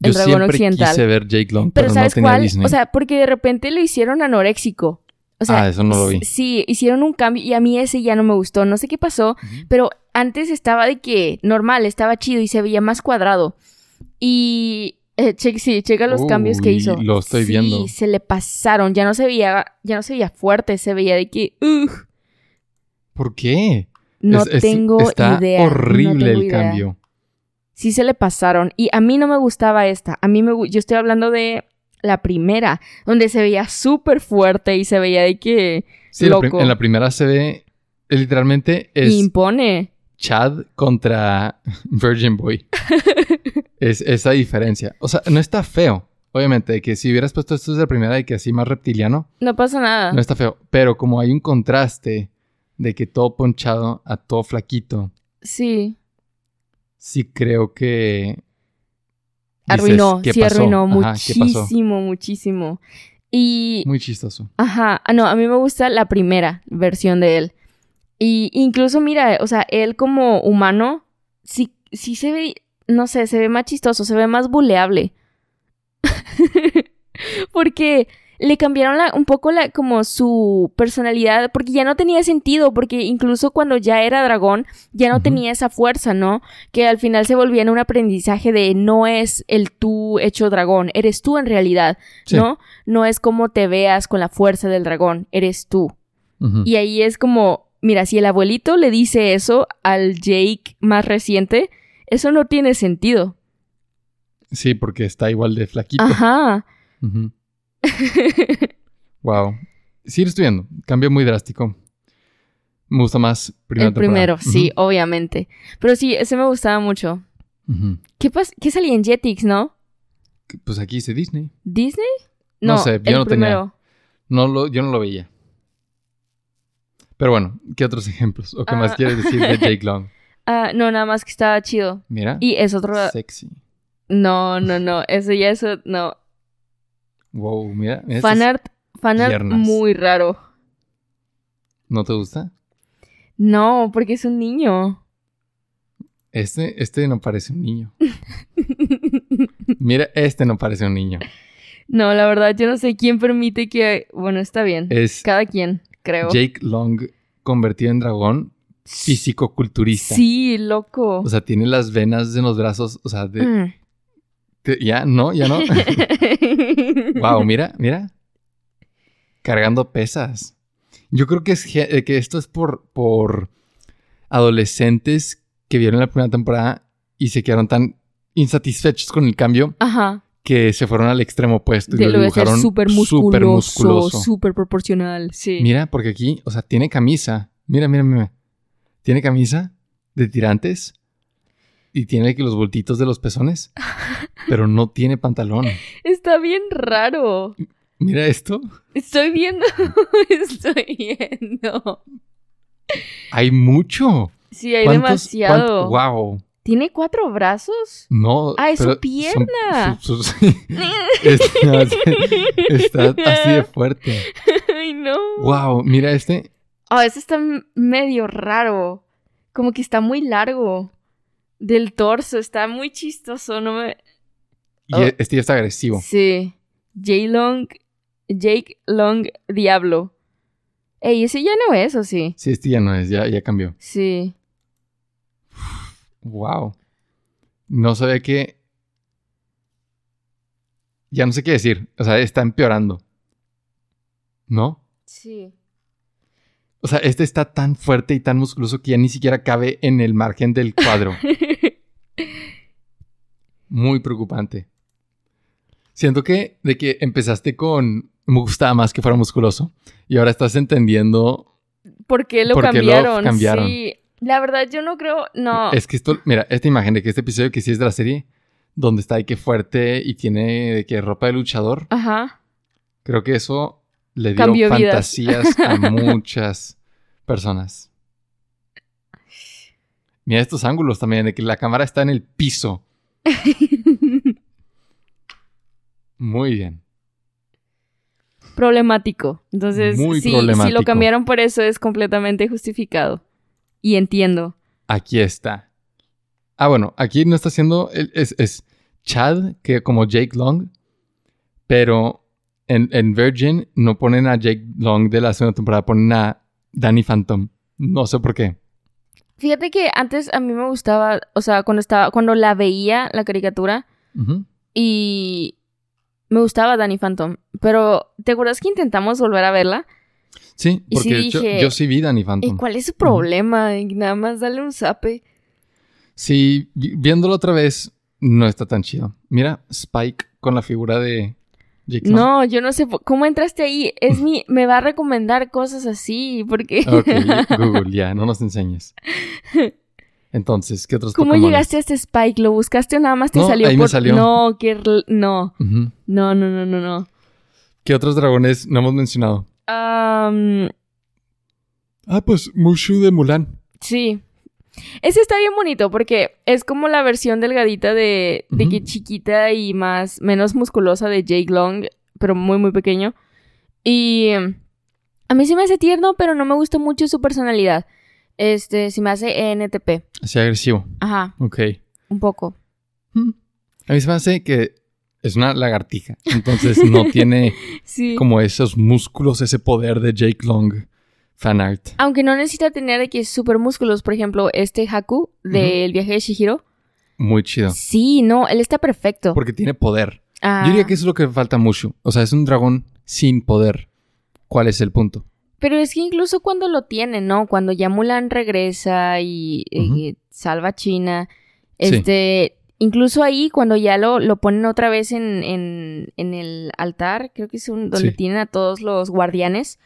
Yo el dragón siempre occidental. quise ver Jake Long, Pero, pero, no ¿sabes tenía cuál? Disney. O sea, porque de repente lo hicieron anoréxico. O sea, ah, eso no lo vi. Sí, hicieron un cambio y a mí ese ya no me gustó. No sé qué pasó, pero antes estaba de que normal, estaba chido y se veía más cuadrado. Y eh, che- sí, checa los cambios que hizo. lo estoy Sí, viendo. se le pasaron. Ya no se veía, ya no se veía fuerte, se veía de que "Ugh, ¿Por qué? no Es- es- tengo está idea. no horrible tengo el idea. cambio. Sí se le pasaron. Y a mí no me gustaba esta. A mí me yo estoy hablando de la primera, donde se veía súper fuerte y se veía de que Sí, Loco. en la primera se ve eh, literalmente es impone. Chad contra [LAUGHS] Virgin Boy. [LAUGHS] es esa diferencia. O sea, no está feo. Obviamente, de que si hubieras puesto esto desde la primera y que así más reptiliano, No pasa nada. no está feo. Pero como hay un contraste de que todo ponchado a todo flaquito, Sí. sí creo que. Dices, Arruinó, ¿qué sí pasó? arruinó muchísimo, muchísimo. Y, Muy chistoso. ajá, ah, no, a mí me gusta la primera versión de él. Y incluso, mira, o sea, él como humano, sí, sí se ve, no sé, se ve más chistoso, se ve más buleable. [LAUGHS] porque le cambiaron la- un poco la, como su personalidad, porque ya no tenía sentido, porque incluso cuando ya era dragón, ya no tenía esa fuerza, ¿no? Que al final se volvía en un aprendizaje de no es el tú hecho dragón, eres tú en realidad, Sí. ¿no? No es como te veas con la fuerza del dragón, eres tú. Y ahí es como, mira, si el abuelito le dice eso al Jake más reciente, eso no tiene sentido. Sí, porque está igual de flaquito. Ajá. [LAUGHS] Wow. Estoy viendo. Cambio muy drástico. Me gusta más primera el primero, temporada. sí, obviamente. Pero sí, ese me gustaba mucho. Ujú. Ujú. ¿Qué, ¿Qué salía en Jetix, no? Pues aquí dice Disney. ¿Disney? No No, sé, yo el no tenía. primero. No lo, yo no lo veía. Pero bueno, ¿qué otros [LAUGHS] ejemplos? ¿O qué más Ah. quieres decir de Jake Long? [LAUGHS] Ah, no, nada más que estaba chido. Mira. Y es otro... Sexy. No, no, no. Eso ya, eso, no. Wow, mira. mira, Fanart, fanart muy raro. ¿No te gusta? No, porque es un niño. Este, este no parece un niño. Mira, este no parece un niño. no, la verdad, yo no sé quién permite que... Bueno, está bien. Es Cada quien, creo. Jake Long convertido en dragón físico-culturista. Sí, loco. O sea, tiene las venas en los brazos. O sea, de- Mm. Ya, no, ya no. [LAUGHS] wow, mira, mira. Cargando pesas. Yo creo que, es, eh, que esto es por, por adolescentes que vieron la primera temporada y se quedaron tan insatisfechos con el cambio Ajá. que se fueron al extremo opuesto y De lo dibujaron súper musculoso. súper proporcional, sí. Mira, porque aquí, o sea, tiene camisa. Mira, mira, mira. Tiene camisa de tirantes y tiene que los bultitos de los pezones, [LAUGHS] pero no tiene pantalón. Está bien raro. Mira esto. Estoy viendo, [LAUGHS] estoy viendo. Hay mucho. Sí, hay ¿Cuántos- demasiado. cuánto- wow. ¿Tiene cuatro brazos? No. Ah, es su son- pierna. su- [LAUGHS] está, está así de fuerte. Ay, no. Wow, mira este. Oh, ese está medio raro. Como que está muy largo. Del torso, está muy chistoso, no me... Y Oh. este ya está agresivo. Sí. Jay Long... Jake Long Diablo. Ey, ese ya no es, ¿o sí? Sí, este ya no es, ya, ya cambió. Sí. Wow. No sabía que. Ya no sé qué decir. O sea, está empeorando. ¿No? Sí. O sea, este está tan fuerte y tan musculoso que ya ni siquiera cabe en el margen del cuadro. [LAUGHS] Muy preocupante. Siento que de que empezaste con me gustaba más que fuera musculoso y ahora estás entendiendo. ¿Por qué lo ¿Por qué lo cambiaron? cambiaron? Sí. La verdad, yo no creo... No. Es que esto, mira, esta imagen de que este episodio que sí es de la serie, donde está de que fuerte y tiene de que ropa de luchador, Ajá. creo que eso le vidas. fantasías a [LAUGHS] muchas personas. Mira estos ángulos también, de que la cámara está en el piso. [LAUGHS] Muy bien. problemático. Entonces, Muy sí, si lo cambiaron por eso es completamente justificado. Y entiendo. Aquí está. Ah, bueno, aquí no está haciendo. Es, es Chad, que como Jake Long, pero en, en Virgin no ponen a Jake Long de la segunda temporada, ponen a Danny Phantom. No sé por qué. Fíjate que antes a mí me gustaba, o sea, cuando estaba, cuando la veía la caricatura y me gustaba Danny Phantom, pero ¿te acuerdas que intentamos volver a verla? Sí, Y sí porque yo- dije, yo, sí vi Danny ¿Y Phantom. cuál es su problema? Y Nada más darle un zape. Sí, vi- viéndolo otra vez, no está tan chido. Mira, Spike con la figura de No, yo no sé cómo entraste ahí. Es mi, me va a recomendar cosas así, porque Ok, [LAUGHS] Google, ya, no nos enseñes. Entonces, ¿qué otros ¿cómo llegaste a este Spike? ¿Lo buscaste o nada más te No, salió ahí me salió. No, que no, no, no, no, no, no. ¿Qué otros dragones no hemos mencionado? Ah, pues Mushu de Mulan. sí. Ese está bien bonito porque es como la versión delgadita de, de que chiquita y más, menos musculosa de Jake Long, pero muy, muy pequeño. Y em, a mí se me hace tierno, pero no me gusta mucho su personalidad. Este, se me hace ENTP. Así agresivo. Ajá, Ok. un poco. Mm. A mí se me hace que es una lagartija. Entonces no tiene [LAUGHS] Sí. como esos músculos, ese poder de Jake Long fanart. Aunque no necesita tener de que super músculos, por ejemplo, este Haku del viaje de Shihiro. Muy chido. Sí, no, él está perfecto. Porque tiene poder. Ah, Yo diría que eso es lo que falta a Mushu. O sea, es un dragón sin poder. ¿Cuál es el punto? Pero es que incluso cuando lo tiene, ¿no? Cuando ya Mulan regresa y eh, salva a China, Sí. este, incluso ahí, cuando ya lo, lo ponen otra vez en, en, en el altar, creo que es un, donde Sí. tienen a todos los guardianes,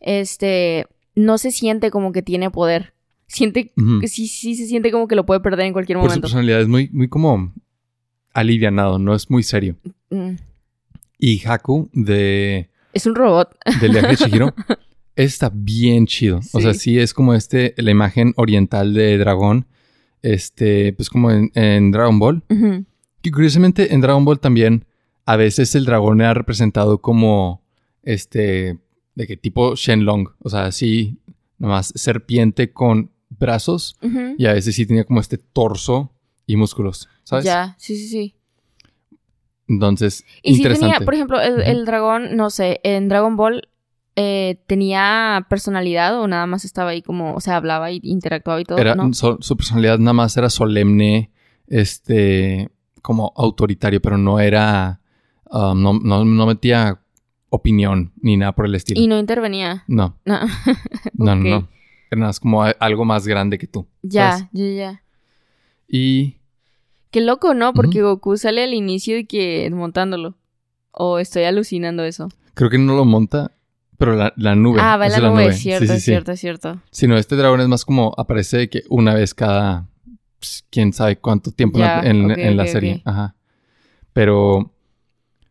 este, no se siente como que tiene poder. Siente que sí, sí se siente como que lo puede perder en cualquier Por su momento. personalidad es muy, muy como alivianado, no es muy serio. Mm. Y Haku de Es un robot. del viaje de [LAUGHS] Chihiro está bien chido. O sea, Sí. es como este, la imagen oriental de dragón, este, pues como en, en Dragon Ball. Ujú. Que curiosamente en Dragon Ball también a veces el dragón era representado como este, de que tipo Shenlong, o sea, así, nomás serpiente con brazos y a veces sí tenía como este torso y músculos, ¿sabes? Ya, sí, sí, sí. Entonces, Y si interesante. tenía, por ejemplo, el, el dragón, no sé, en Dragon Ball eh, tenía personalidad o nada más estaba ahí como, o sea, hablaba y interactuaba y todo, Era, ¿no? so- su personalidad nada más era solemne, este, como autoritario, pero no era, um, no, no, no metía opinión ni nada por el estilo. Y no intervenía. No, No. [LAUGHS] no, Ok. no, no. Era nada más como algo más grande que tú. ya, ¿sabes? ya, ya. Y Qué loco, ¿no? Porque Goku sale al inicio de que montándolo. O estoy alucinando eso. creo que no lo monta, pero la, la nube. ah, va la es nube, Sí, cierto, sí, es sí. cierto, es cierto. Si no, este dragón es más como aparece de que una vez cada pues, quién sabe cuánto tiempo en la- Ya, en, ok, en la ok, serie. Ajá. Pero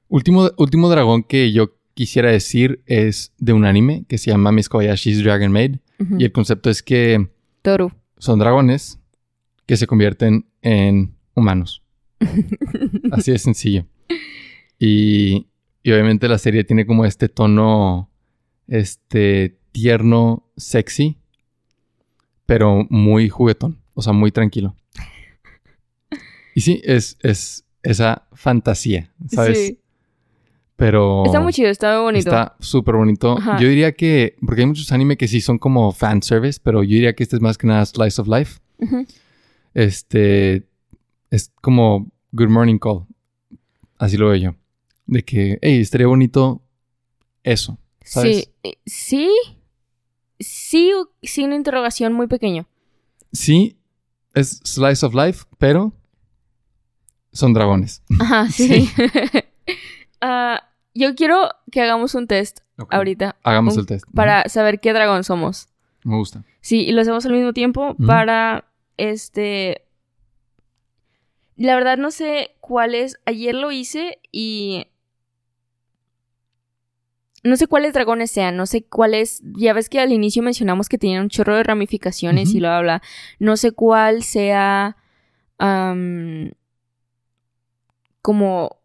último, último dragón que yo quisiera decir es de un anime que se llama Miss Kobayashi's Dragon Maid. Y el concepto es que Toru. son dragones que se convierten en humanos. [LAUGHS] Así de sencillo. Y, y obviamente la serie tiene como este tono este tierno, sexy, pero muy juguetón, o sea, muy tranquilo. [LAUGHS] Y sí, es, es esa fantasía, ¿sabes? Sí. Pero Está muy chido, está muy bonito. está súper bonito. Ajá. Yo diría que, porque hay muchos anime que sí son como fanservice, pero yo diría que este es más que nada slice of life. Este es como Good Morning Call. Así lo veo yo. De que, hey, estaría bonito eso. ¿Sabes? Sí, eh, sí, sí, sí, una interrogación muy pequeño. Sí, es Slice of Life, pero son dragones. Ajá, [LAUGHS] sí. [LAUGHS] Ah, yo quiero que hagamos un test ahorita Hagamos un- el test. para saber qué dragón somos. Me gusta. Sí, y lo hacemos al mismo tiempo para este. La verdad no sé cuál es. Ayer lo hice y. No sé cuáles dragones sean, no sé cuáles. Ya ves que al inicio mencionamos que tenían un chorro de ramificaciones y bla, bla, bla. No sé cuál sea. como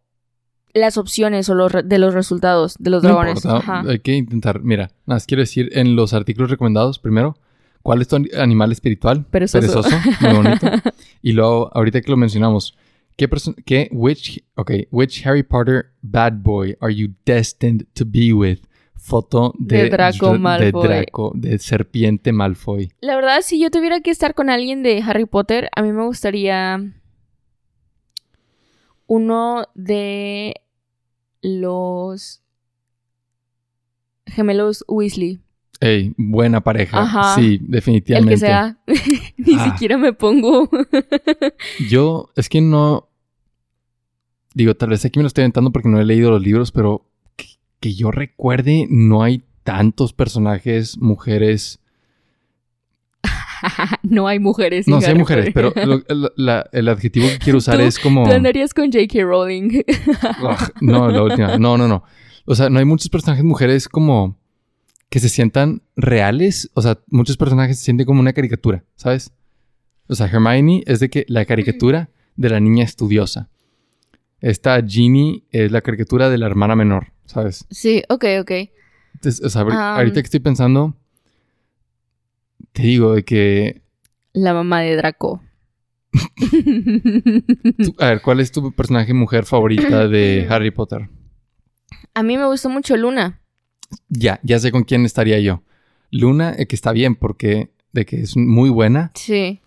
las opciones o los de los resultados de los No dragones. importa, hay que intentar. Mira, nada más quiero decir en los artículos recomendados, primero, ¿cuál es tu ani- animal espiritual? Perezoso. muy bonito. [LAUGHS] y luego, ahorita que lo mencionamos, ¿qué persona, qué, which, okay, which Harry Potter bad boy are you destined to be with? Foto de, De Draco de Malfoy. Draco, de serpiente Malfoy. La verdad, si yo tuviera que estar con alguien de Harry Potter, a mí me gustaría uno de los gemelos Weasley. Ey, buena pareja. Ajá. Sí, El definitivamente. que sea. [LAUGHS] Ni Ah. siquiera me pongo. [LAUGHS] Yo, es que no. Digo, tal vez aquí me lo estoy inventando porque no he leído los libros, pero que, que yo recuerde, no hay tantos personajes, mujeres. [LAUGHS] no hay mujeres. No, sí hay mujeres, pero [LAUGHS] lo- el, la- el adjetivo que quiero usar Tú- es como. Tú andarías con J.K. Rowling. Ugh, [LAUGHS] no, la última. No, no, no. O sea, no hay muchos personajes mujeres como que se sientan reales. O sea, muchos personajes se sienten como una caricatura, ¿sabes? O sea, Hermione es de que la caricatura de la niña estudiosa. Esta Ginny es la caricatura de la hermana menor, ¿sabes? sí, ok, ok. Entonces, o sea, ahor- Um. ahorita que estoy pensando, te digo de que... La mamá de Draco. [LAUGHS] a ver, ¿cuál es tu personaje mujer favorita de [CLEARS THROAT] Harry Potter? a mí me gustó mucho Luna. Ya, ya sé con quién estaría yo. Luna, eh, que está bien porque de que es muy buena, Sí.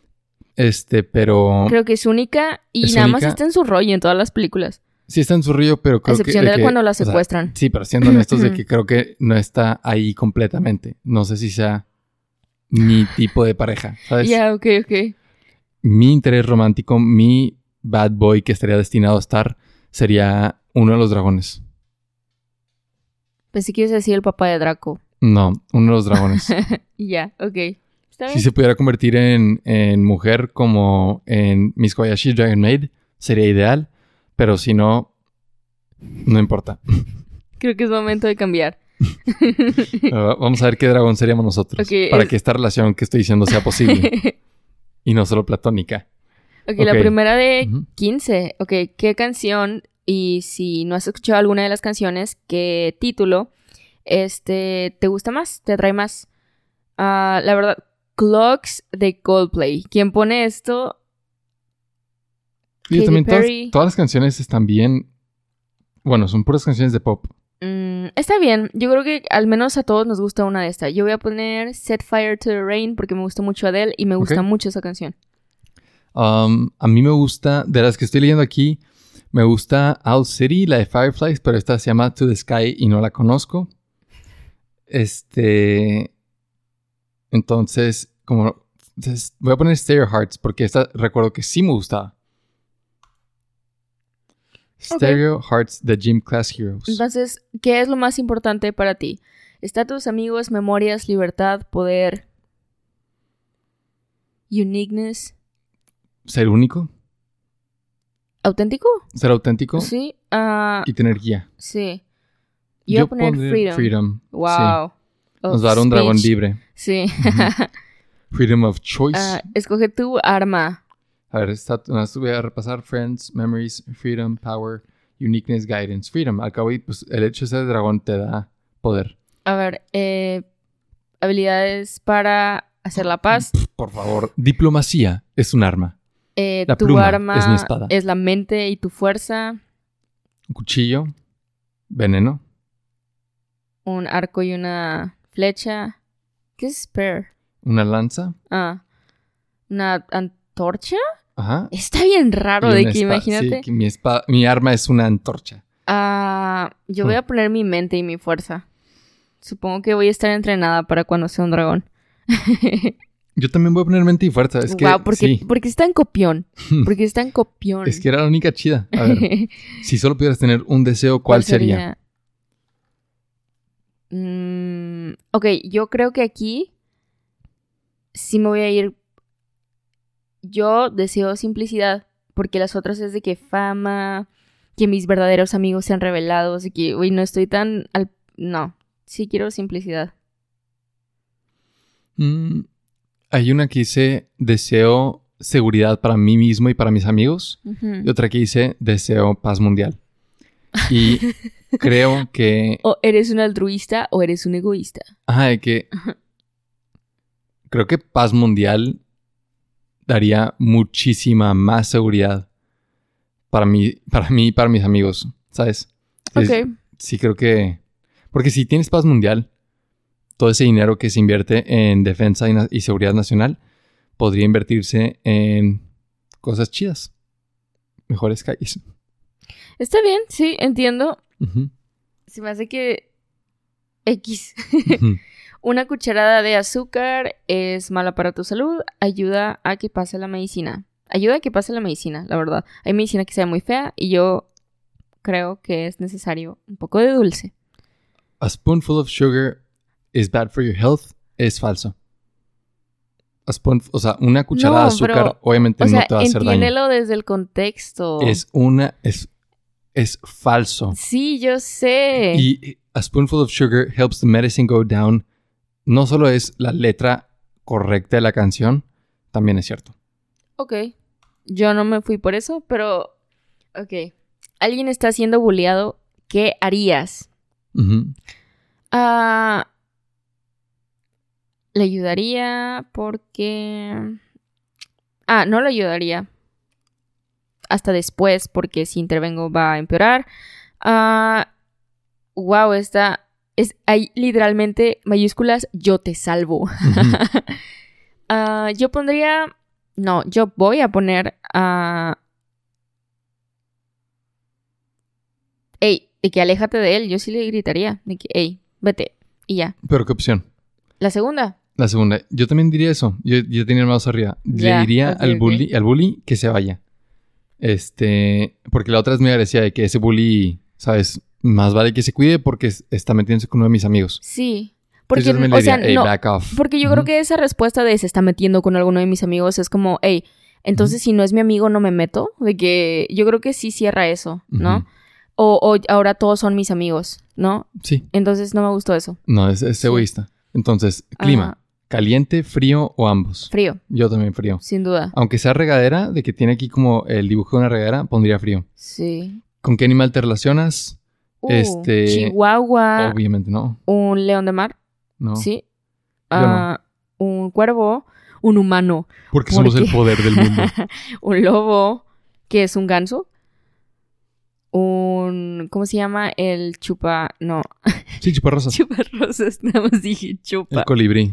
este, pero Creo que es única y Es nada más está en su rollo en todas las películas. sí está en su río, pero creo A excepción que, de, que- cuando la o sea, secuestran. sí, pero siendo honestos de que [LAUGHS] creo que no está ahí completamente. No sé si sea mi tipo de pareja, ¿sabes? Ya, ok, ok. Mi interés romántico, mi bad boy que estaría destinado a estar sería uno de los dragones. Pensé que ibas a decir el papá de Draco. No, uno de los dragones. [LAUGHS] Ya, ok. ¿Está bien? si se pudiera convertir en, en mujer como en Miss Kobayashi Dragon Maid, sería ideal. Pero si no, no importa. [LAUGHS] Creo que es momento de cambiar. [LAUGHS] Uh, vamos a ver qué dragón seríamos nosotros. Para es- que esta relación que estoy diciendo sea posible. [LAUGHS] y no solo platónica. Ok, la primera de Ujú. 15. Ok, ¿qué canción? Y si no has escuchado alguna de las canciones, ¿qué título este, te gusta más? ¿Te atrae más? Ah, la verdad, Clocks de Coldplay. ¿Quién pone esto? Y también todas, todas las canciones están bien. Bueno, son puras canciones de pop. Mm, está bien. Yo creo que al menos a todos nos gusta una de estas. Yo voy a poner Set Fire to the Rain porque me gusta mucho Adele y me gusta mucho esa canción. Um, a mí me gusta, de las que estoy leyendo aquí, me gusta Owl City, la de Fireflies, pero esta se llama To the Sky y no la conozco. Este. Entonces, como. entonces, voy a poner Stereo Hearts porque esta recuerdo que sí me gustaba. Stereo Hearts de Gym Class Heroes. Entonces, ¿qué es lo más importante para ti? Estatus, amigos, memorias, libertad, poder, uniqueness, Ser único, auténtico. ser auténtico Sí, ah, y tener guía. sí. Yo, a poner freedom. Sí. Wow. Nos Of va a dar un dragón libre. Sí. [LAUGHS] Freedom of choice. Ah, escoge tu arma. A ver, más voy a repasar Friends, Memories, Freedom, Power, Uniqueness, Guidance. Freedom, al cabo, pues, el hecho de ser dragón te da poder. A ver, eh, habilidades para hacer la paz. [CLEARS THROAT] Por favor, diplomacia es un arma. Eh, La tu pluma arma es mi espada. es la mente y tu fuerza. Un cuchillo, veneno, Un arco y una flecha. ¿Qué es spare? una lanza. Ah, una antorcha. Ajá. Está bien raro de que imagínate. Sí, que mi, arma es una antorcha. Ah, yo voy Hmm. a poner mi mente y mi fuerza. Supongo que voy a estar entrenada para cuando sea un dragón. [LAUGHS] Yo también voy a poner mente y fuerza. Es que, wow, porque, sí, porque es tan copión. [LAUGHS] Porque es tan copión. es que era la única chida. A ver, [LAUGHS] si solo pudieras tener un deseo, ¿cuál, sería? Mm, ok, yo creo que aquí sí me voy a ir. Yo deseo simplicidad, porque las otras es de que fama, que mis verdaderos amigos sean revelados, y que, uy, no estoy tan al... No, sí quiero simplicidad. Mm, hay una que dice deseo seguridad para mí mismo y para mis amigos. Y otra que dice deseo paz mundial. Y [LAUGHS] creo que... O eres un altruista o eres un egoísta. Ajá, de que... Creo que paz mundial daría muchísima más seguridad para mí, para mí y para mis amigos, ¿sabes? Es- Ok. sí, creo que... Porque si tienes paz mundial, todo ese dinero que se invierte en defensa y, seguridad nacional podría invertirse en cosas chidas. Mejores calles. Está bien, sí, entiendo. Se me hace que... X. ujú. [LAUGHS] Una cucharada de azúcar es mala para tu salud, ayuda a que pase la medicina. Ayuda a que pase la medicina, la verdad. Hay medicina que sea muy fea y yo creo que es necesario un poco de dulce. A spoonful of sugar is bad for your health es falso. A o sea, una cucharada No, de azúcar pero, obviamente O sea, no te va a hacer daño. entiéndelo desde el contexto. Es una es es falso. Sí, yo sé. Y a spoonful of sugar helps the medicine go down. No solo es la letra correcta de la canción, también es cierto. Ok. Yo no me fui por eso, pero... Ok. Alguien está siendo bulleado. ¿Qué harías? Ah, le ayudaría porque... Ah, no le ayudaría. Hasta después, porque si intervengo va a empeorar. Ah, wow, está... Es, hay literalmente mayúsculas, yo te salvo. [LAUGHS] Ah, yo pondría... No, yo voy a poner a... Ey, de que aléjate de él, yo sí le gritaría. De que, ey, vete. Y ya. Pero qué opción. La segunda. La segunda, yo también diría eso. Yo, yo tenía el mouse arriba. Le diría al bully, al bully que se vaya. Este, porque la otra es muy agradecida de que ese bully, ¿sabes? Más vale que se cuide porque es- está metiéndose con uno de mis amigos. Sí. Porque, Entonces yo o sea, diría, "Hey, no, back off. porque yo creo que esa respuesta de se está metiendo con alguno de mis amigos es como, hey, entonces si no es mi amigo no me meto. De que yo creo que sí cierra eso, ¿no? O, o ahora todos son mis amigos, ¿no? Sí, Entonces no me gustó eso. no, es, egoísta. Entonces, clima, Ajá. caliente, frío o ambos. Frío, Yo también frío. sin duda. Aunque sea regadera, de que tiene aquí como el dibujo de una regadera, pondría frío. Sí. ¿Con qué animal te relacionas? Uh, Este- Chihuahua, Obviamente no. un león de mar, No. sí. No. Ah, un cuervo, un humano, Porque ¿Por somos el poder del mundo. [LAUGHS] un lobo, que es un ganso. Un. ¿Cómo se llama? El chupa. No, [LAUGHS] Sí, chuparrosas. chupa rosas. [LAUGHS] Nada más dije chupa. El colibrí.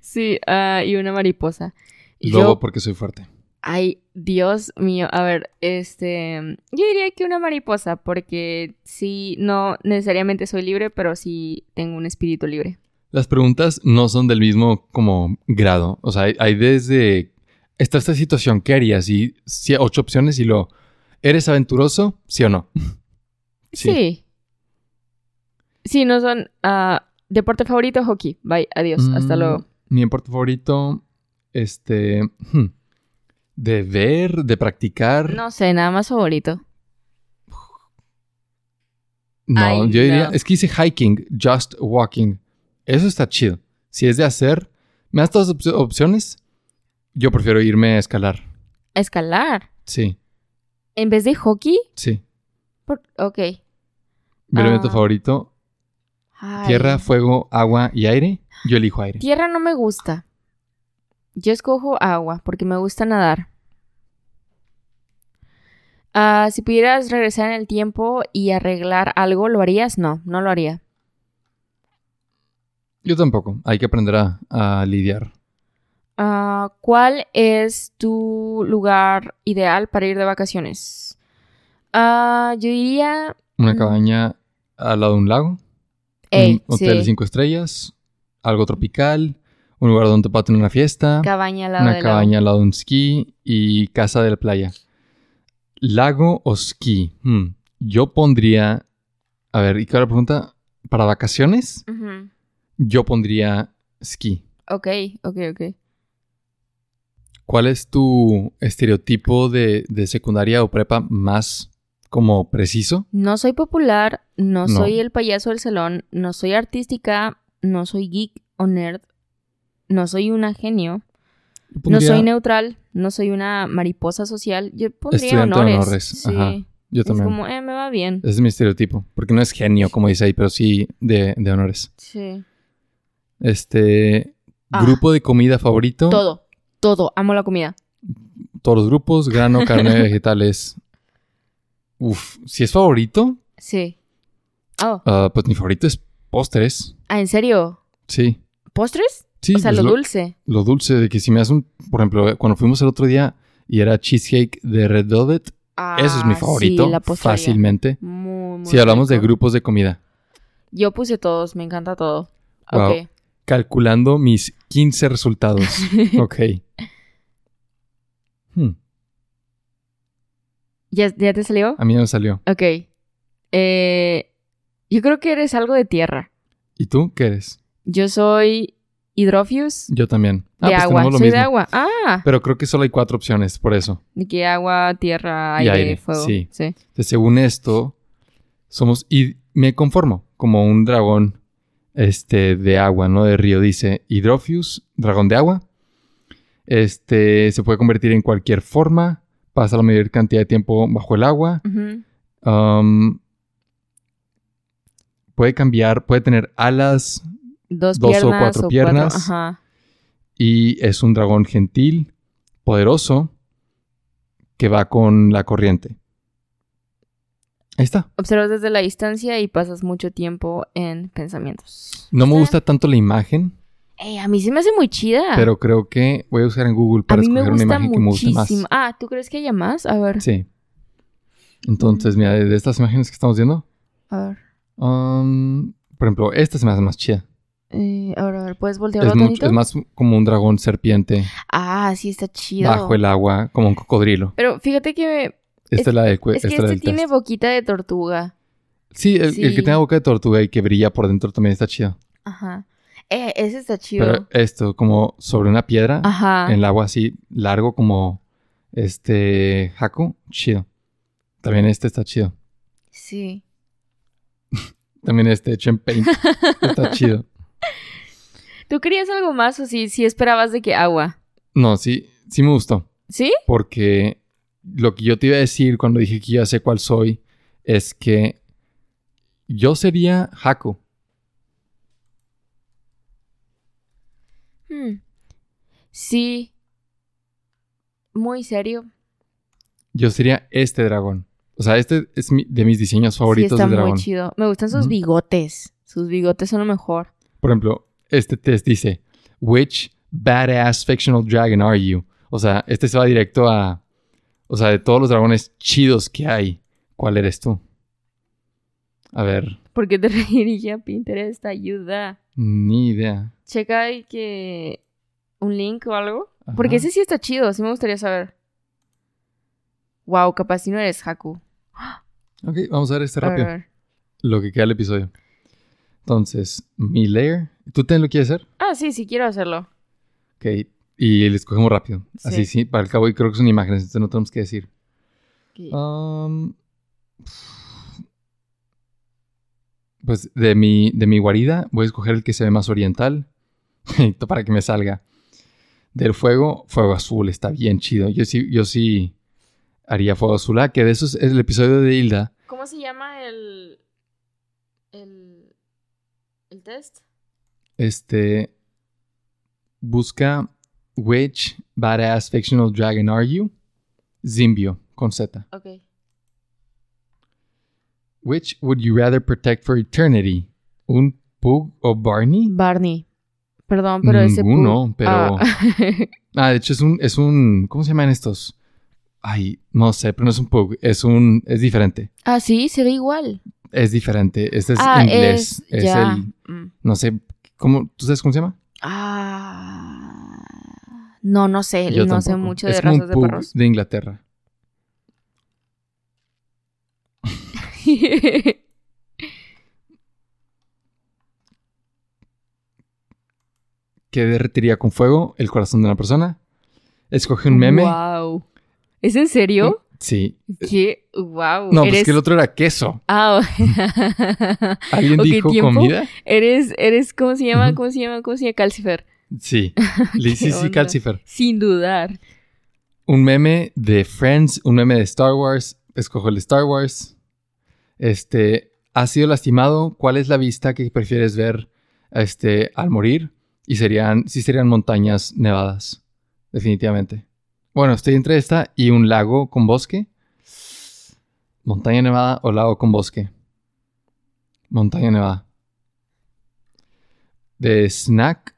Sí, ah, y una mariposa. Lobo Yo. porque soy fuerte. Ay, Dios mío. A ver, este. Yo diría que una mariposa, porque sí, no necesariamente soy libre, pero sí tengo un espíritu libre. Las preguntas no son del mismo como grado. O sea, hay, hay desde... Está esta situación, ¿qué harías? Y si ocho opciones y lo... ¿Eres aventuroso? ¿Sí o no? [LAUGHS] Sí. Sí, no son. ah, deporte favorito, hockey. Bye, adiós. Hasta Mm, luego. Mi deporte favorito, este... hmm, De ver, de practicar. No sé, nada más favorito. No, Ay, yo diría... no. Es que dice hiking, just walking. Eso está chido. Si es de hacer... ¿Me das todas las op- opciones? Yo prefiero irme a escalar. Escalar. Sí, En vez de hockey. sí. Por- Ok. Mi elemento Ah. favorito, Ay. tierra, fuego, agua y aire. Yo elijo aire. Tierra no me gusta. Yo escojo agua porque me gusta nadar. Ah, si pudieras regresar en el tiempo y arreglar algo, ¿lo harías? No, no lo haría. Yo tampoco. Hay que aprender a, a lidiar. Ah, ¿Cuál es tu lugar ideal para ir de vacaciones? Ah, yo diría... Una Mm. cabaña al lado de un lago. Ey, un hotel de sí, cinco estrellas. Algo tropical. Un lugar donde pueda tener una fiesta. cabaña al lado una cabaña al lado de un ski. Y casa de la playa. Lago o ski. Hmm. Yo pondría... A ver, ¿y qué la pregunta? ¿Para vacaciones? Yo pondría ski. Ok, ok, ok. ¿Cuál es tu estereotipo de, de secundaria o prepa más como preciso? No soy popular, no, No. soy el payaso del salón, no soy artística, no soy geek o nerd, no soy una genio, no soy neutral, no soy una mariposa social. Yo pondría honores. honores, Sí. ajá. Yo Es también. como, eh, me va bien. Ese es mi estereotipo. Porque no es genio, como dice ahí, pero sí de, de honores. Sí. Este. Ah. Grupo de comida favorito. Todo, todo. Amo la comida. Todos los grupos, grano, carne, [LAUGHS] vegetales. Uf, si es favorito, Sí. Oh, ah, pues mi favorito es postres. ah, ¿en serio? Sí. ¿Postres? Sí, o sea, pues lo dulce. lo dulce, de que si me das un. Por ejemplo, cuando fuimos el otro día y era cheesecake de Red Velvet, eso es mi Ah, favorito. Sí, la postrería. fácilmente. Muy, muy Si hablamos de grupos de comida. Yo puse todos, me encanta todo. Wow. Calculando mis 15 resultados. [LAUGHS] ok. Hmm, ¿Ya, ¿Ya te salió? A mí no me salió. Ok. Eh, yo creo que eres algo de tierra. ¿Y tú qué eres? Yo soy hidrofius Yo también. Ah, de pues agua. lo Soy de mismo. agua. Ah, Pero creo que solo hay cuatro opciones, por eso. de que agua, tierra, aire, aire, fuego. sí. sí. Entonces, según esto, somos. Y me conformo como un dragón este, de agua, ¿no? De río. Dice Hydrophius, dragón de agua. Este se puede convertir en cualquier forma. Pasa la mayor cantidad de tiempo bajo el agua. Um, puede cambiar, puede tener alas Dos, Dos o piernas cuatro piernas. Ajá. y es un dragón gentil, poderoso, que va con la corriente. Ahí está. Observas desde la distancia y pasas mucho tiempo en pensamientos. No me gusta tanto la imagen, Ey, a mí se me hace muy chida. pero creo que voy a usar en Google para escoger una imagen que me guste muchísimo. más. Ah, ¿tú crees que haya más? A ver. Sí. Entonces, mira, de estas imágenes que estamos viendo, A ver. um, por ejemplo, esta se me hace más chida. Eh, a ver, a ver, ¿puedes voltearlo Es, mucho- es más como un dragón serpiente Ah, sí, está chido. bajo el agua, como un cocodrilo. Pero fíjate que Esta Es- la cue- Es que este del tiene test. boquita de tortuga. Sí, el, que tenga boca de tortuga y que brilla por dentro también está chido. Ajá. Eh, ese está chido. Pero esto, como sobre una piedra, Ajá. en el agua así, largo como este jaco, chido. También este está chido. Sí. [LAUGHS] También este hecho en paint [LAUGHS] está chido. ¿Tú querías algo más o sí, sí esperabas de que agua? No, sí, sí me gustó. ¿Sí? Porque lo que yo te iba a decir cuando dije que ya sé cuál soy es que yo sería Haku. Hmm. Sí. Muy serio. Yo sería este dragón. O sea, este es mi- de mis diseños Sí, favoritos está muy chido. Me gustan sus bigotes. Sus bigotes son lo mejor. Por ejemplo, este test dice, Which badass fictional dragon are you? O sea, este se va directo a... O sea, de todos los dragones chidos que hay, ¿cuál eres tú? A ver, ¿Por qué te [LAUGHS] a Pinterest? Ayuda. ni idea. Checa ahí que... Un link o algo. Ajá. Porque ese sí está chido. Sí me gustaría saber. Wow, capaz si no eres Haku. Ok, vamos a ver este A ver, rápido. a ver. Lo que queda del episodio. Entonces, mi layer. ¿Tú también lo quieres hacer? Ah, sí, sí, quiero hacerlo. Ok. Y le escogemos rápido. Así Sí. para el cabo y creo que son imágenes, entonces no tenemos que decir. Um, pues de mi, de mi guarida voy a escoger el que se ve más oriental. [LAUGHS] para que me salga. Del fuego, fuego azul. Está bien chido. Yo sí, yo sí haría fuego azul. Ah, que de eso es, es el episodio de Hilda. ¿Cómo se llama el... el... el test? Este. Busca Which Badass Fictional Dragon Are You? Zimbio, con Z. Ok. Which would you rather protect for eternity? ¿Un Pug o Barney? Barney. Perdón, pero ese... Ninguno, pero- Ah. [LAUGHS] Ah, de hecho es un, es un. ¿Cómo se llaman estos? Ay, no sé, pero no es un Pug. Es un. Es diferente. ah, sí, se ve igual. Es diferente. Este es ah, inglés. es... Es, el. Mm. No sé. ¿Cómo? ¿Tú sabes cómo se llama? Ah... No, no sé. Yo no sé mucho Es de como un razas de perros. de Inglaterra. [LAUGHS] que derretiría con fuego el corazón de una persona. Escoge un meme. Wow. ¿Es en serio? Sí. ¿Qué? Wow. No, pues eres... que el otro era queso. Ah, [LAUGHS] ¿Alguien [LAUGHS] Ok, dijo ¿tiempo? comida? eres, eres, ¿cómo se llama? ¿Cómo se llama? ¿Cómo se llama? Calcifer. Sí. [LAUGHS] Li- ¿Qué sí, sí, onda? Calcifer. Sin dudar. Un meme de Friends, un meme de Star Wars. Escojo el de Star Wars. Este, ¿has sido lastimado? ¿Cuál es la vista que prefieres ver este, al morir? Y serían, sí serían montañas nevadas. Definitivamente. Bueno, estoy entre esta y un lago con bosque. Montaña nevada o lago con bosque. Montaña nevada. De snack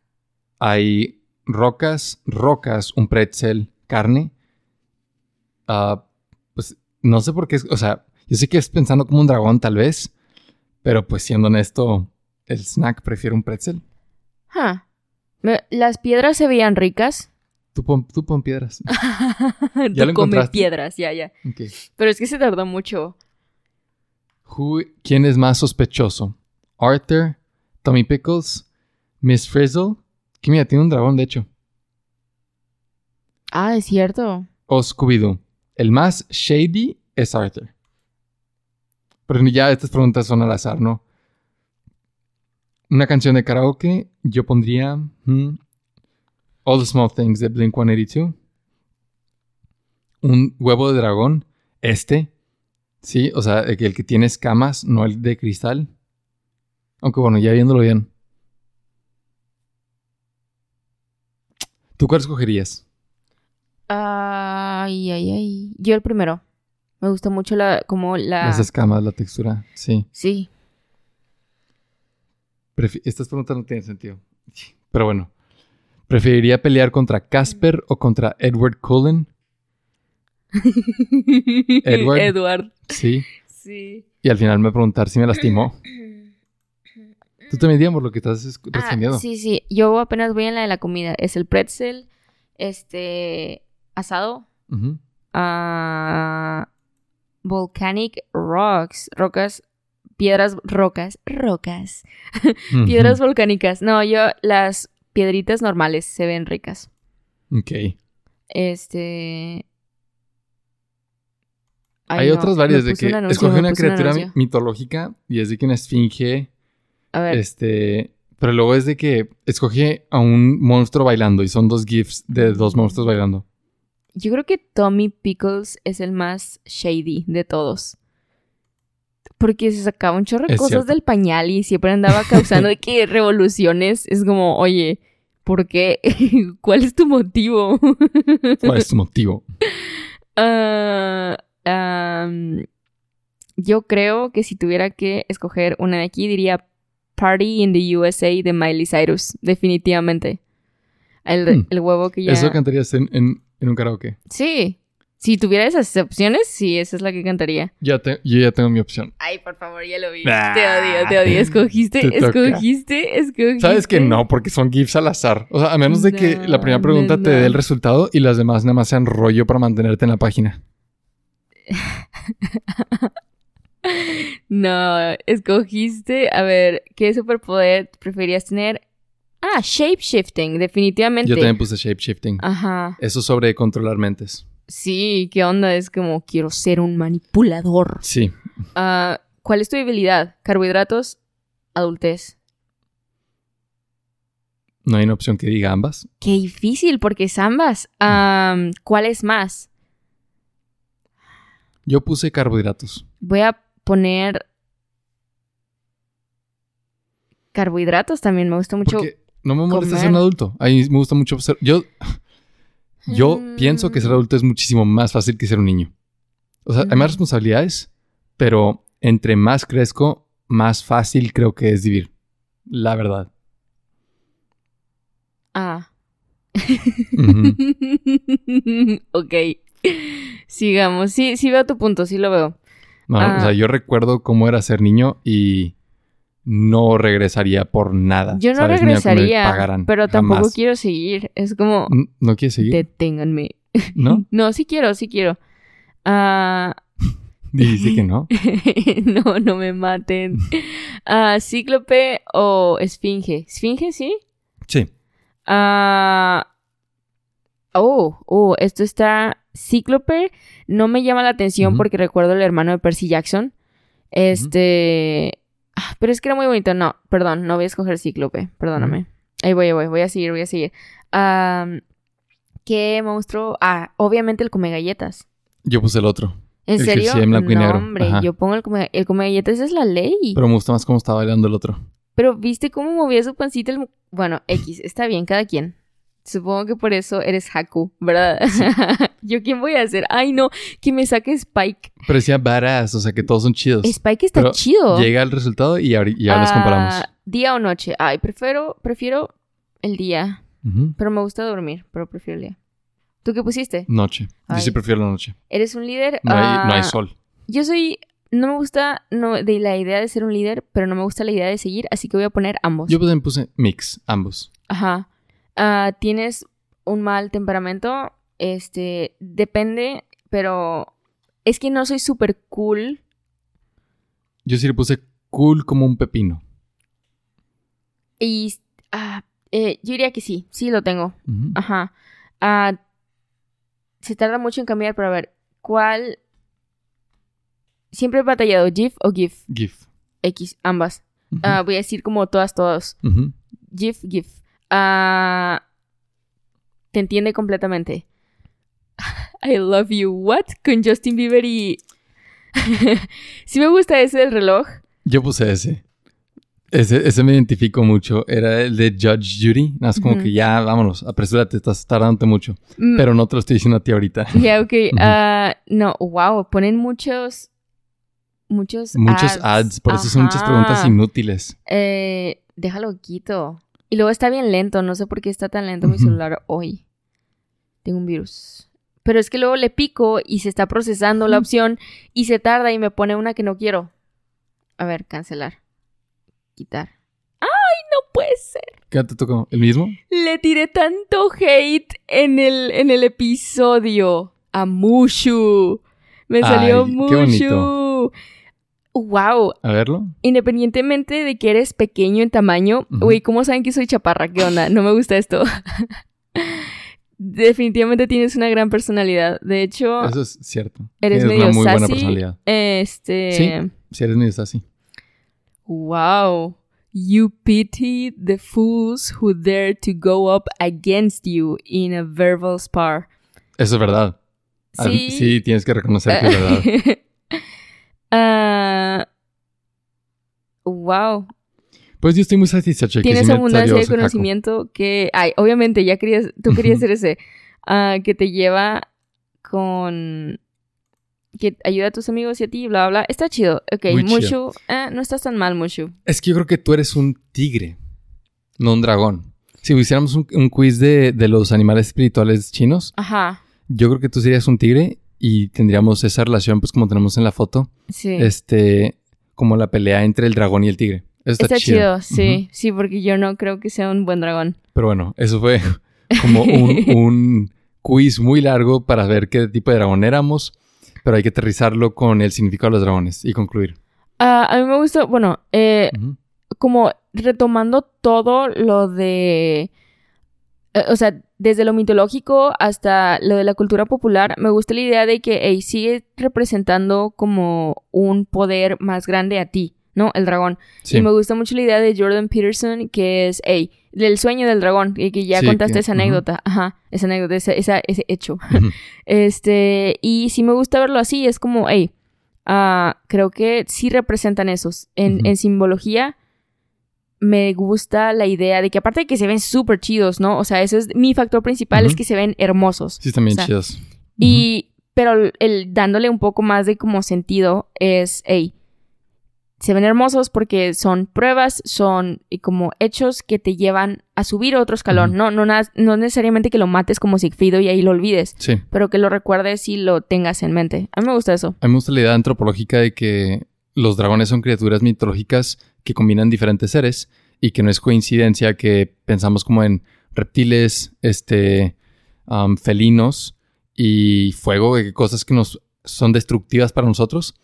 hay rocas, rocas, un pretzel, carne. Ah, pues no sé por qué, es- o sea, yo sé que es pensando como un dragón tal vez, pero pues siendo honesto, el snack prefiero un pretzel. Huh. Las piedras se veían ricas. Tú pon, tú pon piedras. [LAUGHS] Tú ¿Ya lo come piedras, ya, ya. Pero es que se tardó mucho. Who- ¿Quién es más sospechoso? ¿Arthur? ¿Tommy Pickles? ¿Miss Frizzle? Que mira, tiene un dragón de hecho. Ah, es cierto. o Scooby-Doo. El más shady es Arthur. Pero ya estas preguntas son al azar, ¿no? Una canción de karaoke, yo pondría hmm, All the Small Things de Blink 182. Un huevo de dragón, este. Sí, o sea, el que, tiene escamas, no el de cristal. Aunque bueno, ya viéndolo bien. ¿Tú cuál escogerías? Ay, ay, ay. Yo el primero. Me gusta mucho la, como la... Las escamas, la textura, sí. Sí. Prefi- Estas preguntas no tienen sentido. Pero bueno. ¿Preferiría pelear contra Casper o contra Edward Cullen? [LAUGHS] Edward. Edward. Sí. Sí. Y al final me preguntar si me lastimó. Tú también digamos lo que estás es- Ah, respondiendo. sí, sí. Yo apenas voy en la de la comida. Es el pretzel, este, asado, ah, volcanic rocks. Rocas, piedras, rocas, rocas. [LAUGHS] piedras volcánicas. No, yo las piedritas normales se ven ricas. Ok. Este. Ay, Hay no, otras varias de que un escoge una un criatura mitológica y es de que una esfinge, A ver, este, pero luego es de que escoge a un monstruo bailando y son dos gifs de dos monstruos bailando. yo creo que Tommy Pickles es el más shady de todos. Porque se sacaba un chorro de Es cosas cierto. del pañal y siempre andaba causando que [LAUGHS] revoluciones. Es como, oye, ¿por qué? [LAUGHS] ¿Cuál es tu motivo? [LAUGHS] ¿Cuál es tu motivo? Ah, yo creo que si tuviera que escoger una de aquí, diría Party in the USA de Miley Cyrus. Definitivamente. El, Hmm. el huevo que ya... Eso cantarías en, en, en un karaoke. Sí. Si tuviera esas opciones, sí, esa es la que cantaría. Ya te- yo ya tengo mi opción. Ay, por favor, ya lo vi. Ah. te odio, te odio. Escogiste, [LAUGHS] escogiste, escogiste. Sabes que no, porque son gifs al azar. O sea, a menos de que la primera pregunta no, te dé el resultado y las demás nada más sean rollo para mantenerte en la página. [LAUGHS] No, escogiste. A ver, ¿qué superpoder preferías tener? Ah, shapeshifting, definitivamente. Yo también puse shapeshifting. Ajá. Eso sobre controlar mentes. Sí, ¿qué onda? Es como quiero ser un manipulador. Sí. Ah, ¿Cuál es tu debilidad? Carbohidratos, adultez. No hay una opción que diga ambas. Qué difícil, porque es ambas. Am, ¿Cuál es más? Yo puse carbohidratos. Voy a poner carbohidratos también. Me gusta mucho. Porque no me molesta comer. ser un adulto. A mí me gusta mucho ser. Yo, yo Mm. pienso que ser adulto es muchísimo más fácil que ser un niño. O sea, hay más Mm. responsabilidades, pero entre más crezco, más fácil creo que es vivir. La verdad. Ah. Ujú. [LAUGHS] ok. Sigamos. Sí, sí veo tu punto, sí lo veo. No, Ah. O sea, yo recuerdo cómo era ser niño y no regresaría por nada. Yo no regresaría, pagaran, pero tampoco jamás. quiero seguir. Es como, N- ¿No quieres seguir? deténganme. [LAUGHS] ¿No? No, sí quiero, sí quiero. Ah, [LAUGHS] Dijiste que no. [LAUGHS] no, no me maten. Ah, ¿Cíclope o esfinge? ¿Esfinge, sí? Sí. Ah, oh, oh, esto está. Cíclope no me llama la atención porque recuerdo el hermano de Percy Jackson. Este. Ah, Pero es que era muy bonito. No, perdón, no voy a escoger Cíclope. Perdóname. Ahí voy, ahí voy. Voy a seguir, voy a seguir. ¿Qué monstruo? Ah, obviamente el come galletas. Yo puse el otro. ¿En El que serio? sí en blanco y no, negro. hombre, Ajá. yo pongo el come, el come galletas es la ley. Pero, Pero me gusta más cómo estaba bailando el otro. viste cómo movía su pancita el... Bueno, X, está bien, cada quien. Supongo que por eso eres Haku, ¿verdad? [LAUGHS] ¿Yo quién voy a hacer? Ay, no, que me saque Spike. Pero decía badass, o sea que todos son chidos. Spike está Pero chido. Llega el resultado y ahora ya los Ah, comparamos. Día o noche. Ay, prefiero, prefiero el día. Pero me gusta dormir, pero prefiero el día. ¿Tú qué pusiste? Noche. Ay. Yo sí prefiero la noche. ¿Eres un líder? No hay, no hay Ah, sol. Yo soy... No me gusta no, de la idea de ser un líder, pero no me gusta la idea de seguir, así que voy a poner ambos. Yo también puse mix, ambos. Ajá. Ah, Tienes un mal temperamento. Este, depende, pero es que no soy súper cool. Yo sí le puse cool como un pepino. Y ah, eh, yo diría que sí, sí lo tengo. Ajá. Ah, se tarda mucho en cambiar, pero a ver, ¿cuál? Siempre he batallado, GIF o GIF. GIF. X, ambas. Voy a decir como todas, todos. Ujú. GIF, GIF. Ah, te entiende completamente. [LAUGHS] I love you. What? Con Justin Bieber y. [LAUGHS] sí me gusta ese del reloj. Yo puse ese. Ese, ese me identifico mucho. Era el de Judge Judy. Nada más como que ya, vámonos, apresúrate, estás tardándote mucho. Mm, Pero no te lo estoy diciendo a ti ahorita. [LAUGHS] Ya, ok. Ah, no, wow. Ponen muchos. Muchos Muchos ads, por eso son muchas preguntas inútiles. Eh, déjalo quito. Y luego está bien lento. No sé por qué está tan lento mi celular hoy. Tengo un virus. Pero es que luego le pico y se está procesando la opción y se tarda y me pone una que no quiero. A ver, cancelar. Quitar. ¡Ay, no puede ser! ¿Qué te tocó? ¿El mismo? Le tiré tanto hate en el, en el episodio a Mushu. Me salió Ay, qué mucho. bonito. Wow. A verlo. Independientemente de que eres pequeño en tamaño, güey, ¿cómo saben que soy chaparra? ¿Qué onda? No me gusta esto. Definitivamente tienes una gran personalidad. De hecho, Eso es cierto. eres Tienes medio una muy buena sassy. personalidad. este. Sí. Si eres medio así. Wow. You pity the fools who dare to go up against you in a verbal spar. Eso es verdad. Sí. Sí, tienes que reconocer que es verdad. [LAUGHS] Ah, wow. Pues yo estoy muy satisfecho. que Tienes sí me abundancia de jaco. conocimiento que, ay, obviamente ya querías, tú querías ser ese, ah, que te lleva con, que ayuda a tus amigos y a ti, bla, bla, bla. Está chido. Ok, Muy Mushu, ah, no estás tan mal, Mushu. Es que yo creo que tú eres un tigre, no un dragón. Si hiciéramos un, un quiz de, de los animales espirituales chinos, Ajá, yo creo que tú serías un tigre y tendríamos esa relación, pues como tenemos en la foto, sí. este, como la pelea entre el dragón y el tigre. Eso está, Está chido, sí, sí, porque yo no creo que sea un buen dragón. Pero bueno, eso fue [LAUGHS] como un, un quiz muy largo para ver qué tipo de dragón éramos, pero hay que aterrizarlo con el significado de los dragones y concluir. Ah, a mí me gusta, bueno, eh, como retomando todo lo de, eh, o sea, desde lo mitológico hasta lo de la cultura popular, me gusta la idea de que ey, sigue representando como un poder más grande a ti, ¿no? El dragón. Sí. Y me gusta mucho la idea de Jordan Peterson, que es, hey, del sueño del dragón, y que ya Sí, contaste que- esa anécdota, ajá, esa anécdota, esa, esa- ese hecho. [LAUGHS] Este, y sí me gusta verlo así, es como, hey, ah, creo que sí representan esos. En simbología, me gusta la idea de que aparte de que se ven súper chidos, ¿no? O sea, ese es mi factor principal, es que se ven hermosos. Sí, O sea, chidos. Y, pero el, dándole un poco más de como sentido es, hey, se ven hermosos porque son pruebas, son eh, como hechos que te llevan a subir otro escalón. No, no, no necesariamente que lo mates como Sigfrido y ahí lo olvides Sí. pero que lo recuerdes y lo tengas en mente. A mí me gusta eso. A mí me gusta la idea antropológica de que los dragones son criaturas mitológicas que combinan diferentes seres y que no es coincidencia que pensamos como en reptiles, este, felinos y fuego, cosas que nos son destructivas para nosotros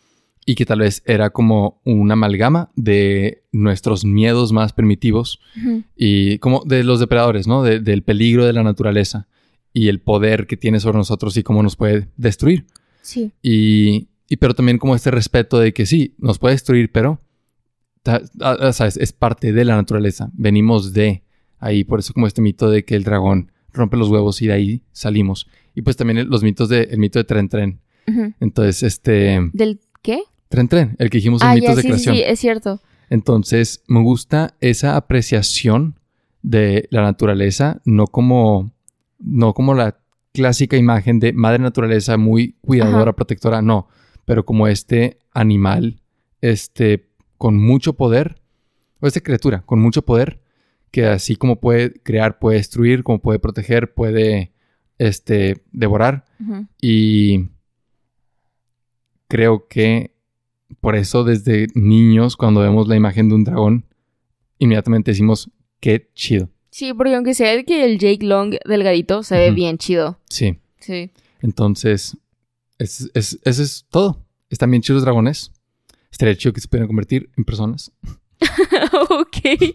y que tal vez era como una amalgama de nuestros miedos más primitivos y como de los depredadores, ¿no? De- del peligro de la naturaleza y el poder que tiene sobre nosotros y cómo nos puede destruir. Sí. Y, y pero también como este respeto de que sí, nos puede destruir, pero sabes, es parte de la naturaleza. Venimos de ahí. Por eso como este mito de que el dragón rompe los huevos y de ahí salimos. Y pues también los mitos de, el mito de Tren Tren. Entonces, este... ¿Del qué? Tren Tren, el que dijimos en Ah, mitos de sí, creación. sí, es cierto. Entonces, me gusta esa apreciación de la naturaleza, no como, no como la clásica imagen de madre naturaleza muy cuidadora, Ajá. protectora, no, pero como este animal, este, con mucho poder, o esta criatura con mucho poder, que así como puede crear, puede destruir, como puede proteger, puede, este, devorar, y creo que por eso desde niños, cuando vemos la imagen de un dragón, inmediatamente decimos, qué chido. Sí, porque aunque sea que el Jake Long delgadito se ve bien chido. Sí. Sí. Entonces, es- es- eso es todo. Están bien chidos los dragones. Estaría chido que se pudieran convertir en personas. [LAUGHS] ok.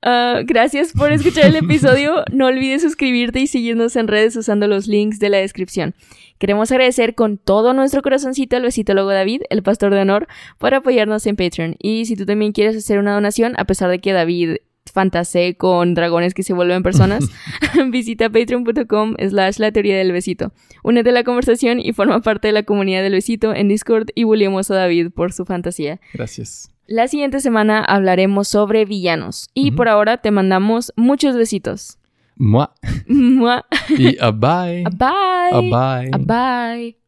Ah, gracias por escuchar el episodio. No olvides suscribirte y seguirnos en redes usando los links de la descripción. Queremos agradecer con todo nuestro corazoncito al besitólogo David, el pastor de honor, por apoyarnos en Patreon. Y si tú también quieres hacer una donación, a pesar de que David fantasee con dragones que se vuelven personas, [LAUGHS] [LAUGHS] visita patreon.com slash la teoría del besito. Únete a la conversación y forma parte de la comunidad del besito en Discord y bulliemos a David por su fantasía. Gracias. La siguiente semana hablaremos sobre villanos. Y por ahora te mandamos muchos besitos. Mua. [LAUGHS] Mua. Y a bye. A bye. A bye. A bye.